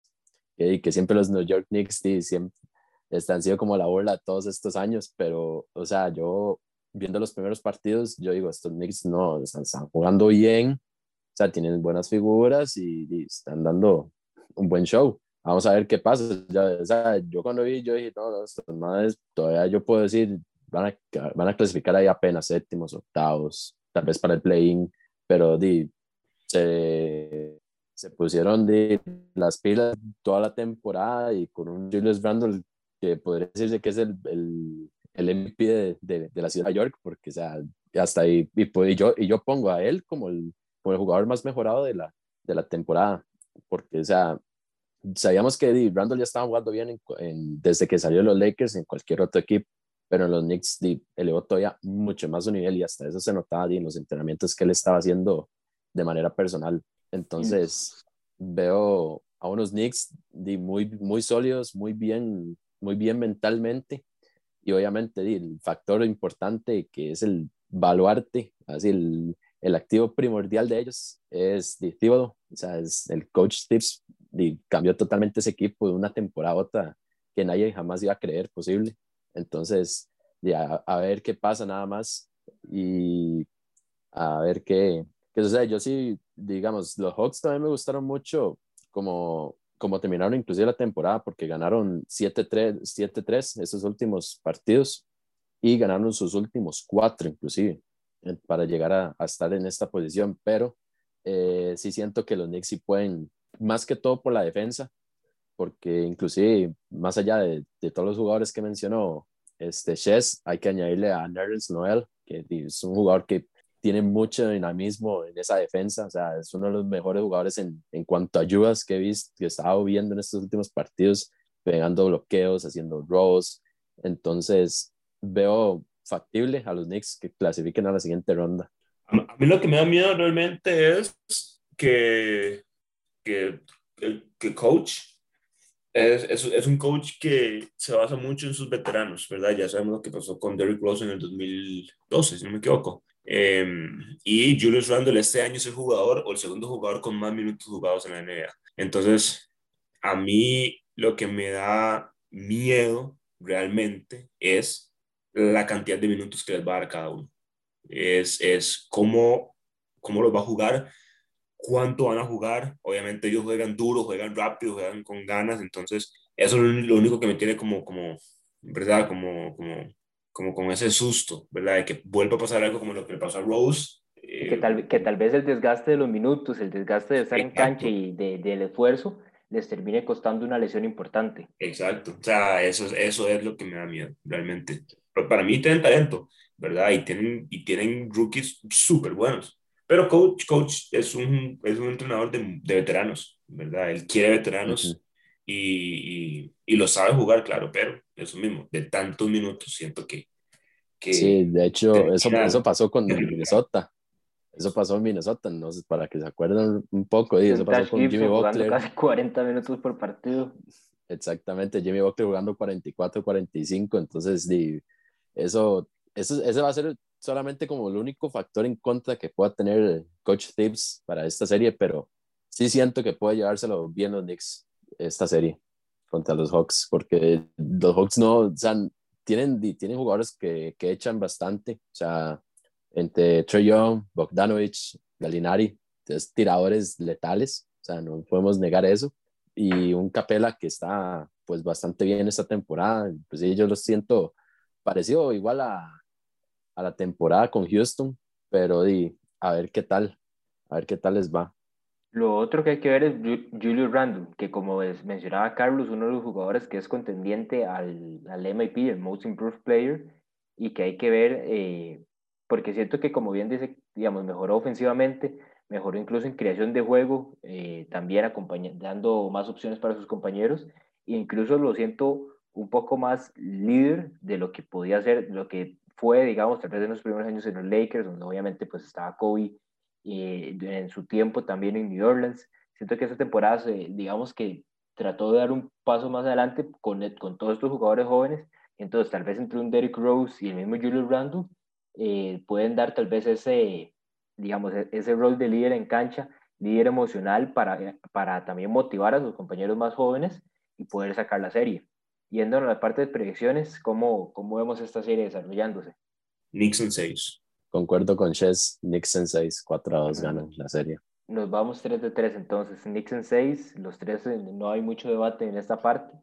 C: y que siempre los New York Knicks y siempre están sido como la burla todos estos años, pero, o sea, yo viendo los primeros partidos, yo digo, estos Knicks no, están, jugando bien, o sea, tienen buenas figuras y, y, están dando un buen show. Vamos a ver qué pasa. Ya, o sea, yo cuando vi, yo dije, no, no, estos madres, todavía yo puedo decir, van a, van a clasificar ahí apenas séptimos, octavos, tal vez para el play-in, pero di, se, se pusieron de las pilas toda la temporada y con un Julius Randle que podría decirse que es el, el, el MVP de, de, de, la ciudad de York, porque o sea, hasta ahí, y, pues, yo, y yo pongo a él como el, como el jugador más mejorado de la, de la temporada, porque o sea, sabíamos que Randle ya estaba jugando bien en, desde que salió de los Lakers en cualquier otro equipo, pero en los Knicks elevó todavía mucho más su nivel y hasta eso se notaba en los entrenamientos que él estaba haciendo de manera personal. Entonces, veo a unos Knicks muy, muy sólidos, muy bien, muy bien mentalmente y obviamente el factor importante que es el baluarte, así el, el activo primordial de ellos es Thibodeau, o sea, es el coach Tips y cambió totalmente ese equipo de una temporada a otra que nadie jamás iba a creer posible. Entonces, ya, a ver qué pasa nada más y a ver qué, qué sucede. Yo sí, digamos, los Hawks también me gustaron mucho como, como terminaron inclusive la temporada porque ganaron 7-3 esos últimos partidos y ganaron sus últimos cuatro inclusive para llegar a, estar en esta posición, pero eh, sí siento que los Knicks sí pueden, más que todo por la defensa, porque inclusive más allá de, de todos los jugadores que mencionó este Chess, hay que añadirle a Nerlens Noel, que es un jugador que tiene mucho dinamismo en esa defensa, o sea, es uno de los mejores jugadores en, en cuanto a ayudas que he visto, que he estado viendo en estos últimos partidos, pegando bloqueos, haciendo rolls, entonces veo factible a los Knicks que clasifiquen a la siguiente ronda.
D: A mí lo que me da miedo realmente es que, que, que coach es, es, es, un coach que se basa mucho en sus veteranos, ¿verdad? Ya sabemos lo que pasó con Derrick Rose en el 2012, si no me equivoco. Em, y Julius Randle este año es el jugador o el segundo jugador con más minutos jugados en la NBA. Entonces, a mí lo que me da miedo realmente es la cantidad de minutos que les va a dar cada uno. Es, es cómo, cómo los va a jugar, cuánto van a jugar. Obviamente ellos juegan duro, juegan rápido, juegan con ganas. Entonces, eso es lo único que me tiene como, como ¿verdad? Como, como, como con ese susto, ¿verdad? De que vuelva a pasar algo como lo que le pasó a Rose.
B: que, tal, que tal vez el desgaste de los minutos, el desgaste de estar en cancha y de, del esfuerzo les termine costando una lesión importante.
D: Exacto, o sea, eso, eso es lo que me da miedo, realmente para mí tienen talento, ¿verdad? Y tienen, y tienen rookies súper buenos. Pero coach, coach es un, es un entrenador de, de veteranos, ¿verdad? Él quiere veteranos y, y, lo sabe jugar, claro, pero eso mismo, de tantos minutos siento que... que
C: sí, de hecho, eso, eso pasó con Minnesota. Eso pasó en Minnesota, no sé, para que se acuerden un poco, y eso pasó con Jimmy Butler.
B: casi 40 minutos por partido.
C: Exactamente, Jimmy Butler jugando 44, 45, entonces eso, eso, ese va a ser solamente como el único factor en contra que pueda tener Coach Tibbs para esta serie, pero sí siento que puede llevárselo bien los Knicks esta serie contra los Hawks, porque los Hawks no, o sea, tienen, tienen jugadores que, que echan bastante, o sea, entre Trey Young, Bogdanovich, Galinari, entonces tiradores letales, o sea, no podemos negar eso, y un Capela que está pues bastante bien esta temporada, pues sí, yo lo siento parecido igual a, a la temporada con Houston, pero di, a ver qué tal, a ver qué tal les va.
B: Lo otro que hay que ver es Julius Randle, que como mencionaba Carlos, uno de los jugadores que es contendiente al, al MIP, el Most Improved Player, y que hay que ver, eh, porque siento que como bien dice, digamos, mejoró ofensivamente, mejoró incluso en creación de juego, eh, también dando más opciones para sus compañeros, e incluso lo siento un poco más líder de lo que podía ser, lo que fue, digamos, tal vez en los primeros años en los Lakers, donde obviamente pues estaba Kobe eh, en su tiempo también en New Orleans. Siento que esa temporada, digamos que trató de dar un paso más adelante con, con todos estos jugadores jóvenes. Entonces, tal vez entre un Derrick Rose y el mismo Julius Randle, eh, pueden dar tal vez ese, digamos, e-, ese rol de líder en cancha, líder emocional para, para también motivar a sus compañeros más jóvenes y poder sacar la serie yendo a la parte de predicciones, ¿cómo, cómo vemos esta serie desarrollándose?
D: Nixon 6.
C: Concuerdo con Chess, Nixon 6, 4 a 2 ganan la serie.
B: Nos vamos 3 de 3 entonces, Nixon 6, los tres no hay mucho debate en esta parte.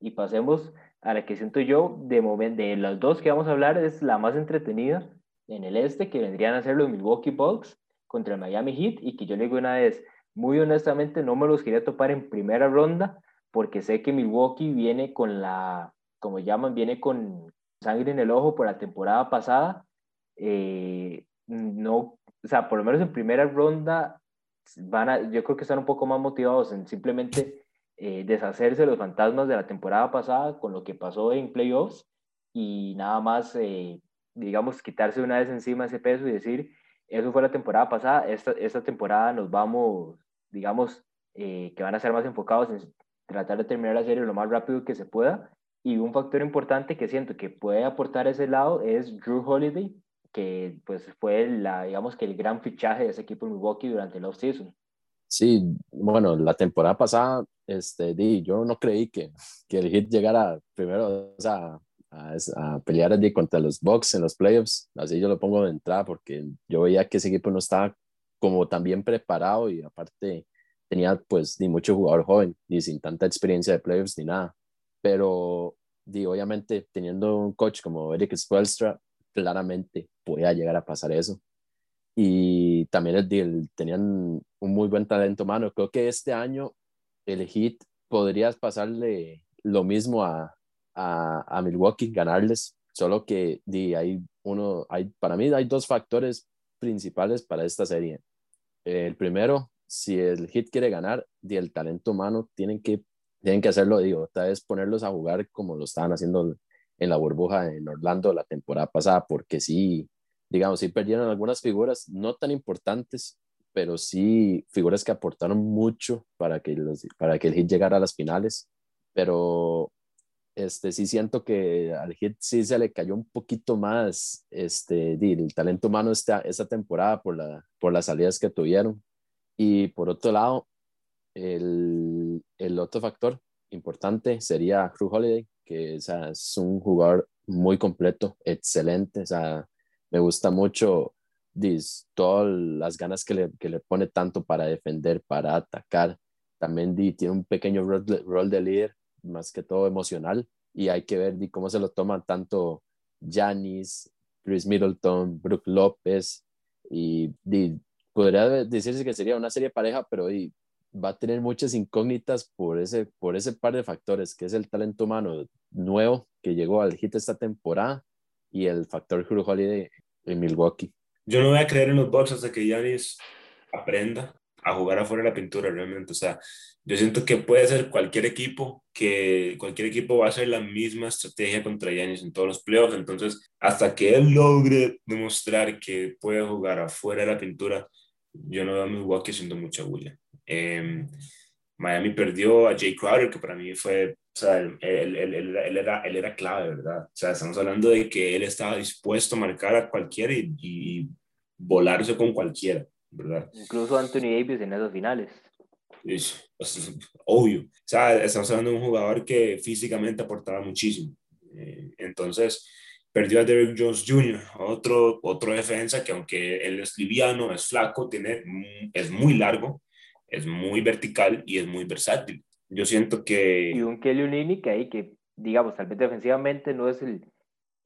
B: Y pasemos a la que siento yo, de, momento, de las dos que vamos a hablar, es la más entretenida en el este, que vendrían a ser los Milwaukee Bucks contra el Miami Heat, y que yo le digo una vez, muy honestamente no me los quería topar en primera ronda, porque sé que Milwaukee viene con la, como llaman, viene con sangre en el ojo por la temporada pasada. Eh, no, o sea, por lo menos en primera ronda, van yo creo que están un poco más motivados en simplemente eh, deshacerse de los fantasmas de la temporada pasada con lo que pasó en playoffs y nada más, eh, digamos, quitarse una vez encima ese peso y decir Eso fue la temporada pasada. Esta, esta temporada nos vamos, digamos, que van a ser más enfocados en tratar de terminar la serie lo más rápido que se pueda. Y un factor importante que siento que puede aportar ese lado es Drew Holiday, que pues fue la, digamos que el gran fichaje de ese equipo en Milwaukee durante el off-season.
C: Sí, bueno, la temporada pasada, este, di, yo no creí que, que el Heat llegara primero, o sea, a, a, pelear allí contra los Bucks en los playoffs. Así yo lo pongo de entrada porque yo veía que ese equipo no estaba como tan bien preparado y aparte tenía pues ni mucho jugador joven, ni sin tanta experiencia de playoffs ni nada. Pero di, obviamente teniendo un coach como Eric Spoelstra, claramente podía llegar a pasar eso. Y también el, tenían un muy buen talento humano. Creo que este año el Heat podría pasarle lo mismo a, a, Milwaukee, ganarles, solo que hay uno, hay, para mí hay dos factores principales para esta serie. El primero, si el Heat quiere ganar, el talento humano tienen que, tienen que hacerlo, digo, otra vez ponerlos a jugar como lo estaban haciendo en la burbuja en Orlando la temporada pasada, porque sí, digamos, sí perdieron algunas figuras no tan importantes, pero sí figuras que aportaron mucho para que, los, para que el Heat llegara a las finales. Pero este, sí siento que al Heat sí se le cayó un poquito más este, el talento humano esta, esta temporada por, la, por las salidas que tuvieron. Y por otro lado, el, el otro factor importante sería Crew Holiday, que es un jugador muy completo, excelente. O sea, me gusta mucho dis, todas las ganas que le, que le pone tanto para defender, para atacar. También di, tiene un pequeño rol de, rol de líder más que todo emocional, y hay que ver cómo se lo toman tanto Janis, Chris Middleton, Brook López, y, podría decirse que sería una serie pareja, pero y, va a tener muchas incógnitas por ese, por ese par de factores, que es el talento humano nuevo que llegó al hit esta temporada y el factor Hugh Holiday en Milwaukee.
D: Yo no voy a creer en los Bucks hasta que Giannis aprenda a jugar afuera de la pintura realmente. O sea, yo siento que puede ser cualquier equipo, que cualquier equipo va a hacer la misma estrategia contra Giannis en todos los playoffs. Entonces, hasta que él logre demostrar que puede jugar afuera de la pintura, yo no veo a Milwaukee haciendo mucha bulla. Eh, Miami perdió a Jay Crowder, que para mí fue, o sea, él, él, él, él, era, él era clave, ¿verdad? O sea, estamos hablando de que él estaba dispuesto a marcar a cualquiera y, y volarse con cualquiera. ¿verdad?
B: Incluso Anthony Davis en esos finales.
D: Es, es, obvio. O sea, estamos hablando de un jugador que físicamente aportaba muchísimo. Eh, entonces, perdió a Derek Jones Jr., otro, otro defensa que aunque él es liviano, es flaco, tiene, es muy largo, es muy vertical y es muy versátil. Yo siento que...
B: Y un Kelly Olynyk que ahí que, digamos, tal vez defensivamente no es el,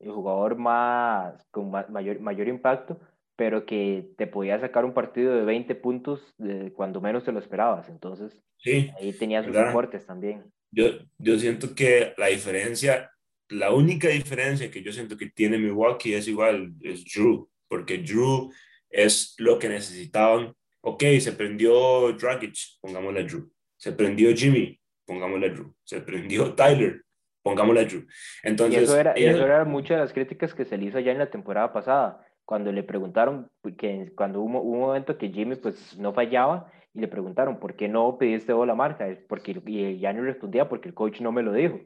B: el jugador más, con mayor, mayor impacto, pero que te podía sacar un partido de 20 puntos de cuando menos te lo esperabas. Entonces,
D: sí,
B: ahí tenías sus aportes también.
D: Yo, yo siento que la diferencia, la única diferencia que yo siento que tiene Milwaukee es igual, es Drew, porque Drew es lo que necesitaban. Ok, se prendió Dragic, pongámosle a Drew. Se prendió Jimmy, pongámosle a Drew. Se prendió Tyler, pongámosle a Drew. Entonces,
B: y eso era, y eso era muchas de las críticas que se le hizo ya en la temporada pasada cuando le preguntaron, que cuando hubo, hubo, un momento que Jimmy pues no fallaba y le preguntaron, ¿por qué no pediste la marca? Porque, y ya no respondía porque el coach no me lo dijo.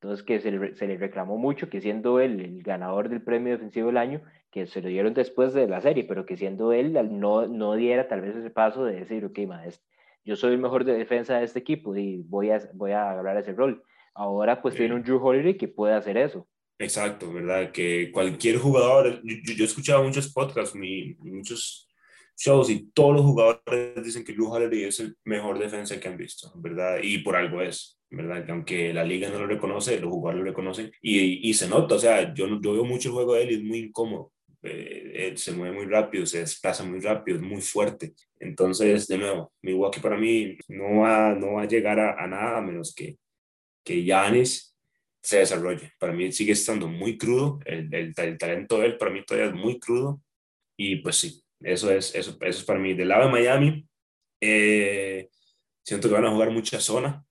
B: Entonces que se le, se le reclamó mucho que siendo él el ganador del premio defensivo del año, que se lo dieron después de la serie, pero que siendo él no, no diera tal vez ese paso de decir, ok, maestro, yo soy el mejor de defensa de este equipo y voy a, voy a agarrar ese rol. Ahora pues tiene un Drew Holiday que puede hacer eso.
D: Exacto, ¿verdad? Que cualquier jugador, yo, yo he escuchado muchos podcasts, mi, muchos shows y todos los jugadores dicen que Drew Holiday es el mejor defensa que han visto, ¿verdad? Y por algo es, ¿verdad? Que aunque la liga no lo reconoce, los jugadores lo reconocen y, y se nota, o sea, yo, yo veo mucho el juego de él y es muy incómodo. Eh, él se mueve muy rápido, se desplaza muy rápido, es muy fuerte. Entonces, de nuevo, Milwaukee para mí no va, no va a llegar a, a nada a menos que, que Giannis se desarrolle. Para mí sigue estando muy crudo, el, el, el, talento de él para mí todavía es muy crudo y pues sí, eso es, eso, eso es para mí. Del lado de Miami, eh, siento que van a jugar mucha zona,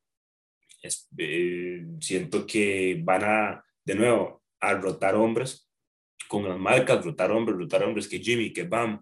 D: es, eh, siento que van a, de nuevo, a rotar hombres con las marcas, rotar hombres, rotar hombres, que Jimmy, que Bam,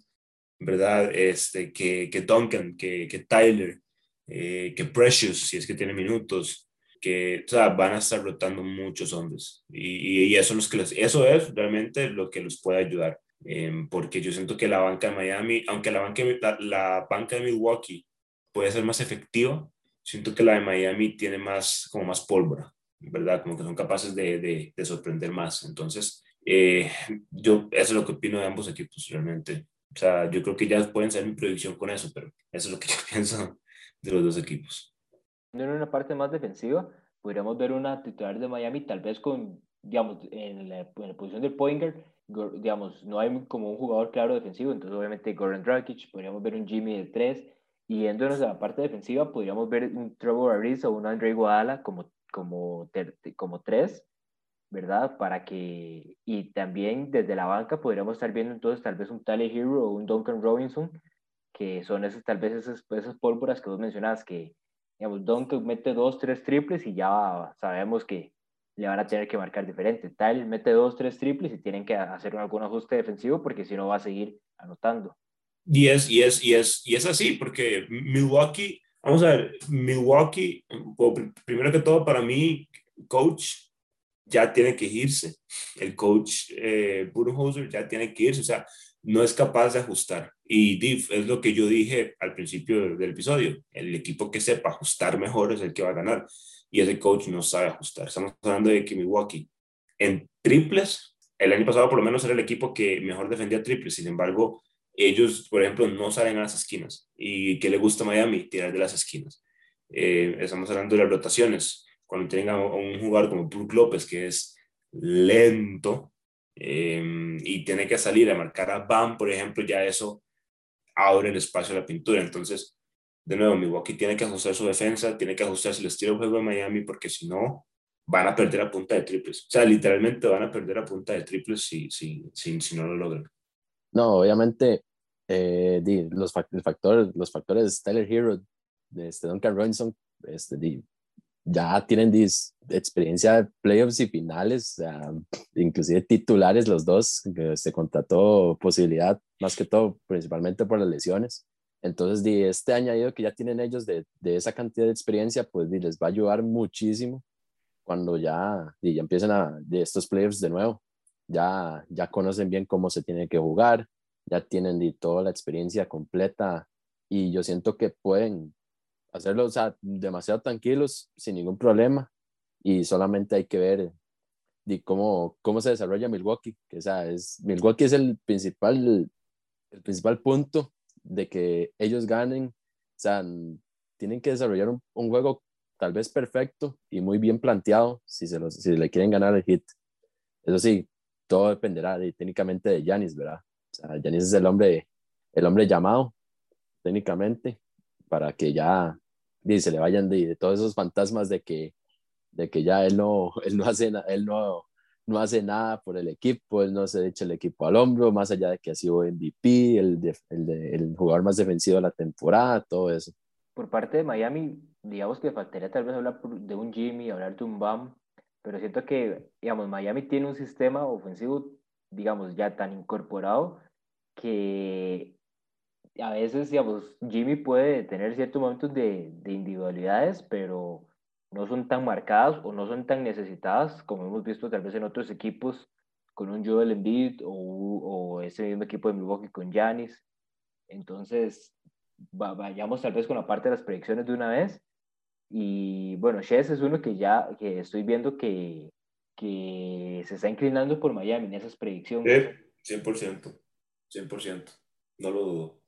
D: ¿verdad? Este, que, que Duncan, que, que Tyler, eh, que Precious, si es que tiene minutos, que o sea, van a estar rotando muchos hombres. Y, y, eso, es que eso es realmente lo que los puede ayudar. Em, porque yo siento que la banca de Miami, aunque la banca, la, la banca de Milwaukee puede ser más efectiva, siento que la de Miami tiene más, como más pólvora, ¿verdad? Como que son capaces de, de, de sorprender más. Entonces, eh, yo, eso es lo que opino de ambos equipos, realmente. O sea, yo creo que ya pueden ser mi predicción con eso, pero eso es lo que yo pienso de los dos equipos.
B: En una parte más defensiva, podríamos ver una titular de Miami, tal vez con, digamos, en la, en la posición del Poinger, digamos, no hay como un jugador claro defensivo, entonces obviamente Gordon Dragic, podríamos ver un Jimmy de tres, y yéndonos a la parte defensiva, podríamos ver un Trevor Ariza o un Andre Guadala como, como, como tres, ¿verdad? Para que, y también desde la banca podríamos estar viendo entonces tal vez un Tyler Hero o un Duncan Robinson, que son esas, tal vez esas, esas pólvoras que vos mencionabas, que, digamos, Duncan mete dos, tres triples y ya sabemos que le van a tener que marcar diferente. Tyler mete dos, tres triples y tienen que hacer algún ajuste defensivo porque si no va a seguir anotando.
D: Y es, y es, y es, y es así, porque Milwaukee, vamos a ver, Milwaukee, primero que todo para mí, coach, ya tiene que irse. El coach eh, ya tiene que irse, o sea, no es capaz de ajustar. Y es lo que yo dije al principio del episodio. El equipo que sepa ajustar mejor es el que va a ganar. Y ese coach no sabe ajustar. Estamos hablando de que Milwaukee en triples, el año pasado por lo menos era el equipo que mejor defendía triples. Sin embargo, ellos, por ejemplo, no salen a las esquinas. ¿Y qué le gusta a Miami? Tirar de las esquinas. Eh, estamos hablando de las rotaciones cuando tenga un jugador como Brook López, que es lento em, y tiene que salir a marcar a Bam, por ejemplo, ya eso abre el espacio a la pintura. Entonces, de nuevo, Milwaukee tiene que ajustar su defensa, tiene que ajustarse el estilo de juego de Miami, porque si no, van a perder a punta de triples. O sea, literalmente van a perder a punta de triples si, si, si, si no lo logran.
C: No, obviamente, eh, los, factores, los factores Tyler Hero, de este Duncan Robinson, este, ya tienen experiencia de playoffs y finales, inclusive titulares los dos, que se contrató posibilidad más que todo, principalmente por las lesiones. Entonces, este añadido que ya tienen ellos de, de esa cantidad de experiencia, pues les va a ayudar muchísimo cuando ya, ya empiecen a, de estos playoffs de nuevo. Ya, ya conocen bien cómo se tiene que jugar, ya tienen toda la experiencia completa y yo siento que pueden hacerlo, o sea, demasiado tranquilos, sin ningún problema, y solamente hay que ver de cómo, cómo se desarrolla Milwaukee, que sea, es, Milwaukee es el principal, el principal punto de que ellos ganen, o sea, tienen que desarrollar un, un juego tal vez perfecto y muy bien planteado si, se los, si le quieren ganar el hit. Eso sí, todo dependerá de, técnicamente de Yanis, ¿verdad? O sea, Yanis es el hombre, el hombre llamado técnicamente para que ya y se le vayan de, todos esos fantasmas de que, de que ya él no, él no hace, él no, no hace nada por el equipo, él no se echa el equipo al hombro, más allá de que ha sido MVP, el, el, el jugador más defensivo de la temporada, todo eso.
B: Por parte de Miami, digamos que faltaría tal vez hablar de un Jimmy, hablar de un Bam, pero siento que, digamos, Miami tiene un sistema ofensivo, digamos, ya tan incorporado que a veces, digamos, Jimmy puede tener ciertos momentos de, de, individualidades, pero no son tan marcadas o no son tan necesitadas como hemos visto tal vez en otros equipos con un Joel Embiid o, o ese mismo equipo de Milwaukee con Giannis. Entonces, vayamos tal vez con la parte de las predicciones de una vez. Y bueno, Shes es uno que ya que estoy viendo que, que se está inclinando por Miami en esas predicciones.
D: Sí, 100%, 100%, no lo dudo.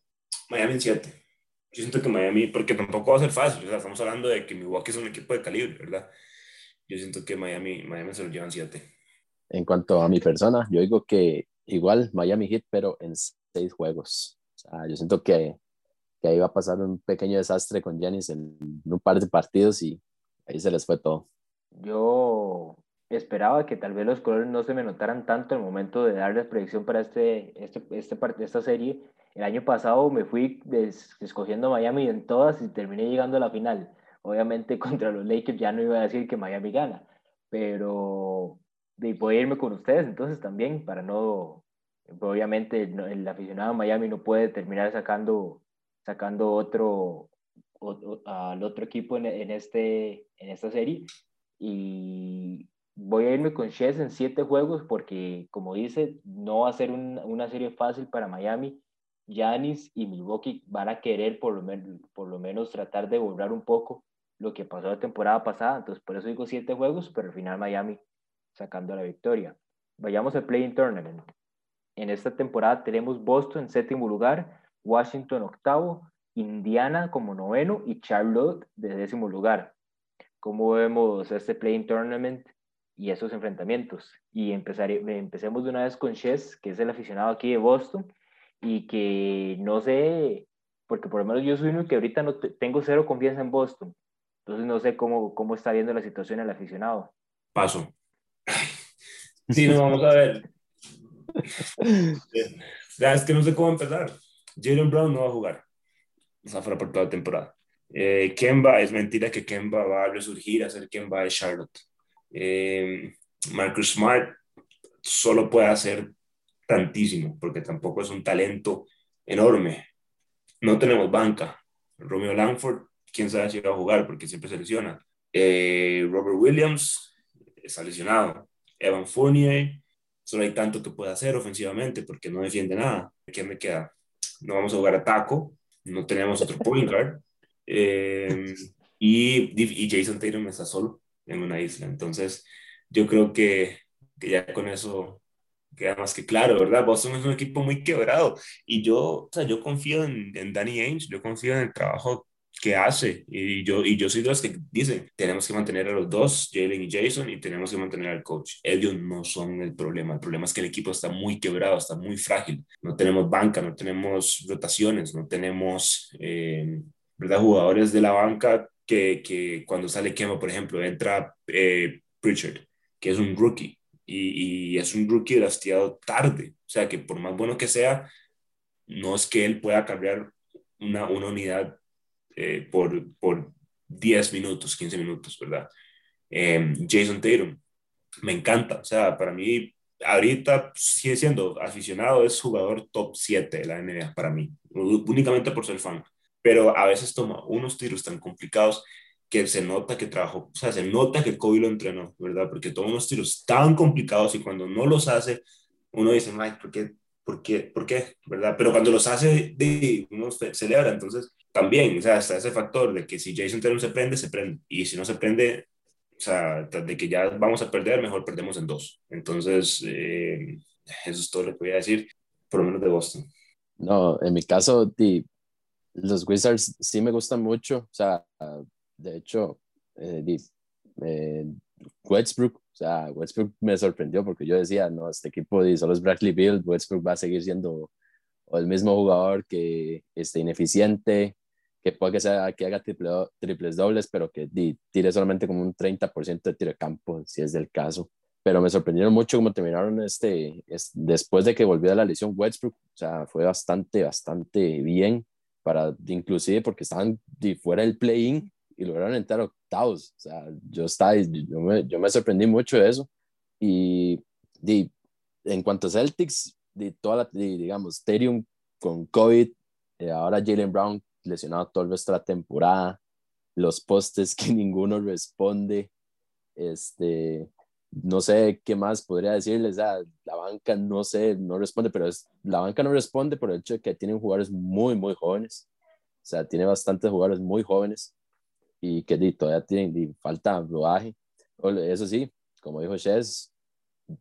D: Miami en 7. Yo siento que Miami, porque tampoco va a ser fácil, o sea, estamos hablando de que Milwaukee es un equipo de calibre, ¿verdad? Yo siento que Miami, Miami se lo llevan 7.
C: En cuanto a mi persona, yo digo que igual Miami Heat, pero en 6 juegos. O sea, yo siento que, que ahí va a pasar un pequeño desastre con Giannis en un par de partidos y ahí se les fue todo.
B: Yo esperaba que tal vez los colores no se me notaran tanto en el momento de dar la predicción para este, este, este, esta serie, el año pasado me fui escogiendo Miami en todas y terminé llegando a la final. Obviamente contra los Lakers ya no iba a decir que Miami gana, pero de, puedo irme con ustedes entonces también para no Obviamente el, aficionado de Miami no puede terminar sacando, sacando otro, al otro equipo en, este, en esta serie. Y voy a irme con Chess en siete juegos porque, como dice, no va a ser una serie fácil para Miami. Giannis y Milwaukee van a querer por lo, menos, por lo menos tratar de borrar un poco lo que pasó la temporada pasada. Entonces, por eso digo siete juegos, pero al final Miami sacando la victoria. Vayamos al Play-in Tournament. En esta temporada tenemos Boston en séptimo lugar, Washington octavo, Indiana como noveno y Charlotte de décimo lugar. ¿Cómo vemos este Play-in Tournament y esos enfrentamientos? Y empezaré, empecemos de una vez con Chess, que es el aficionado aquí de Boston y que no sé, porque por lo menos yo soy uno que ahorita no tengo cero confianza en Boston. Entonces no sé cómo, cómo está viendo la situación el aficionado.
D: Paso. Sí, no, vamos a ver. es que no sé cómo empezar. Jalen Brown no va a jugar. O sea, fuera por toda la temporada. Eh, Kemba, es mentira que Kemba va a resurgir a ser Kemba de Charlotte. Eh, Marcus Smart solo puede hacer tantísimo, porque tampoco es un talento enorme. No tenemos banca. Romeo Langford, quién sabe si va a jugar, porque siempre se lesiona. Eh, Robert Williams está lesionado. Evan Fournier, solo hay tanto que puede hacer ofensivamente, porque no defiende nada. ¿Qué me queda? No vamos a jugar a taco, no tenemos otro point guard. Eh, y, y Jason Tatum está solo en una isla. Entonces, yo creo que, que ya con eso queda más que claro, ¿verdad? Boston es un equipo muy quebrado y yo, o sea, yo confío en, en Danny Ainge, yo confío en el trabajo que hace y yo, y yo soy de los que dicen, tenemos que mantener a los dos, Jalen y Jason, y tenemos que mantener al coach. Ellos no son el problema, el problema es que el equipo está muy quebrado, está muy frágil, no tenemos banca, no tenemos rotaciones, no tenemos, eh, ¿verdad? Jugadores de la banca que, que cuando sale Kemo, por ejemplo, entra eh, Pritchard, que es un rookie, y, es un rookie drafteado tarde. O sea, que por más bueno que sea, no es que él pueda cambiar una, una unidad eh, por, por 10 minutos, 15 minutos, ¿verdad? Em, Jason Tatum, me encanta. O sea, para mí, ahorita sigue siendo aficionado, es jugador top 7 de la NBA para mí, únicamente por ser fan. Pero a veces toma unos tiros tan complicados que se nota que trabajó, o sea, se nota que Kobe lo entrenó, ¿verdad? Porque toma unos tiros tan complicados y cuando no los hace, uno dice, Mike, ¿por qué? ¿Por qué? ¿Por qué? ¿Verdad? Pero cuando los hace, uno celebra. Entonces, también, o sea, está ese factor de que si Jason Tatum se prende, se prende. Y si no se prende, o sea, de que ya vamos a perder, mejor perdemos en dos. Entonces, eh, eso es todo lo que voy a decir, por lo menos de Boston.
C: No, en mi caso, los Wizards sí me gustan mucho. O sea, de hecho, eh, eh, Westbrook, o sea, Westbrook me sorprendió porque yo decía, no, este equipo de solo es Bradley Bill, Westbrook va a seguir siendo el mismo jugador que esté ineficiente, que puede que, sea, que haga triple, triples dobles, pero que tire solamente como un 30% de tiro de campo, si es del caso. Pero me sorprendieron mucho cómo terminaron este, después de que volvió de la lesión Westbrook, o sea, fue bastante, bastante bien para, inclusive porque estaban fuera del play-in, y lograron entrar octavos. O sea, yo, estaba, yo, me, yo me sorprendí mucho de eso. Y, en cuanto a Celtics, de toda la, digamos, Stadium con COVID, eh, ahora Jalen Brown lesionado toda nuestra temporada, los postes que ninguno responde, este, no sé qué más podría decirles, la banca no sé, no responde, pero es, la banca no responde por el hecho de que tienen jugadores muy, muy jóvenes, o sea, tiene bastantes jugadores muy jóvenes, y que todavía tienen falta rodaje. Eso sí, como dijo Ches,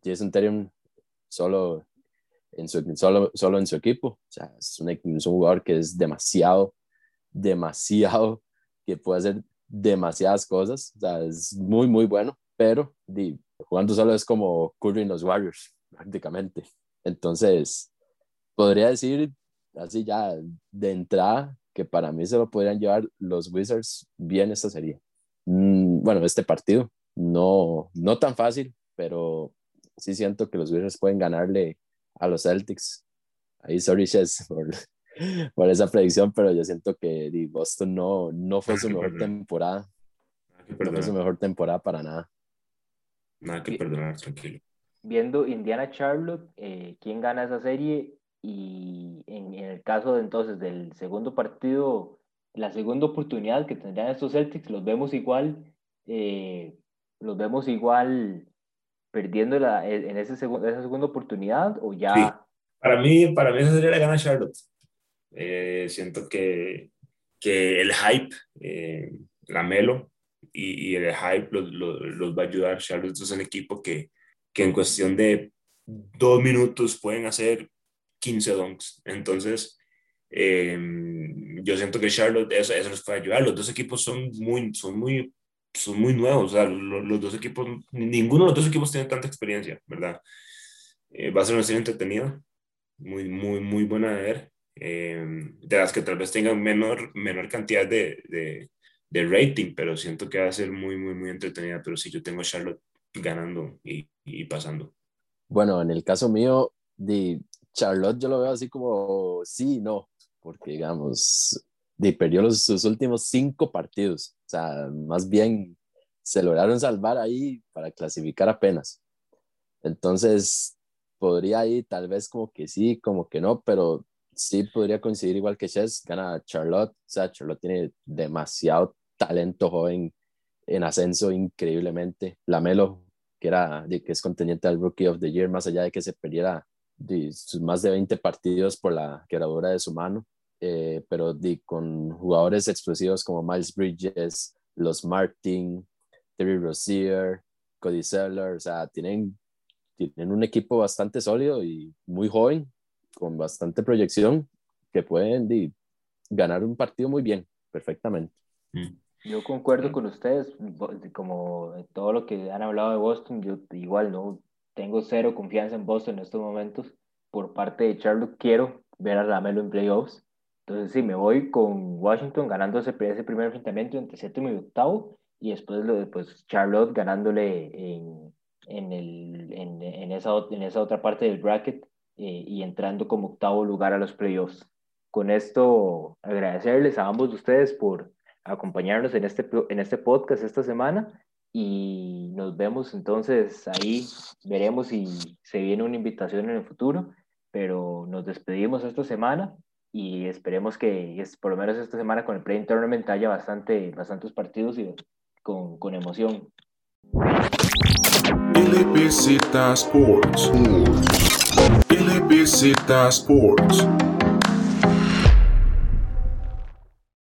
C: Jason Tatum solo en su, solo, solo en su equipo. O sea, es un, es un jugador que es demasiado, demasiado, que puede hacer demasiadas cosas. O sea, es muy, muy bueno, pero di, jugando solo es como Curry en los Warriors, prácticamente. Entonces, podría decir así ya de entrada que para mí se lo podrían llevar los Wizards bien esta serie. Mm, bueno, este partido, no, no tan fácil, pero sí siento que los Wizards pueden ganarle a los Celtics. Ahí, sorry, Chess, por, por esa predicción, pero yo siento que Boston no, no fue su mejor temporada. No fue su mejor temporada para nada.
D: Nada que perdonar, tranquilo.
B: viendo Indiana Charlotte, eh, quién gana esa serie y en, en, el caso de entonces del segundo partido, la segunda oportunidad que tendrían estos Celtics, los vemos igual, eh, los vemos igual perdiendo la, en ese segundo, esa segunda oportunidad o ya... Sí.
D: Para mí, para mí esa sería la gana Charlotte. Eh, siento que, que el hype, eh, la Melo y, y el hype los, los, va a ayudar. Charlotte es un equipo que, que en cuestión de dos minutos pueden hacer 15 donks. Entonces, eh, yo siento que Charlotte eso, eso les puede ayudar. Los dos equipos son muy, son muy, son muy nuevos. O sea, los, los dos equipos, ninguno de los dos equipos tiene tanta experiencia, ¿verdad? Eh, va a ser una serie entretenida, muy, muy, muy buena de ver. Eh, de las que tal vez tengan menor, menor cantidad de, de, de, rating, pero siento que va a ser muy, muy, muy entretenida. Pero sí, yo tengo a Charlotte ganando y, y pasando.
C: Bueno, en el caso mío, de Charlotte yo lo veo así como sí, no, porque digamos, de, perdió los, sus últimos cinco partidos, o sea, más bien se lograron salvar ahí para clasificar apenas. Entonces, podría ir tal vez como que sí, como que no, pero sí podría coincidir igual que Chess, gana Charlotte, o sea, Charlotte tiene demasiado talento joven en ascenso increíblemente. Lamelo, que era que es contendiente al Rookie of the Year, más allá de que se perdiera de más de 20 partidos por la quebradura de su mano, eh, pero de, con jugadores explosivos como Miles Bridges, los Martin, Terry Rozier, Cody Seller, o sea, tienen, tienen un equipo bastante sólido y muy joven, con bastante proyección, que pueden de, ganar un partido muy bien, perfectamente.
B: Mm. Yo concuerdo con ustedes, como todo lo que han hablado de Boston, yo igual no tengo cero confianza en Boston en estos momentos. Por parte de Charlotte, quiero ver a Lamelo en playoffs. Entonces, sí, me voy con Washington ganando ese, ese primer enfrentamiento entre séptimo y octavo. Y después, pues, Charlotte ganándole en, en, el, en, en, esa, en esa otra parte del bracket eh, y entrando como octavo lugar a los playoffs. Con esto, agradecerles a ambos de ustedes por acompañarnos en este, en este podcast esta semana y nos vemos entonces ahí, veremos si se viene una invitación en el futuro, pero nos despedimos esta semana y esperemos que es, por lo menos esta semana con el Play Tournament haya bastante, bastantes partidos y con, con emoción.
A: LBZ Sports. LBZ Sports.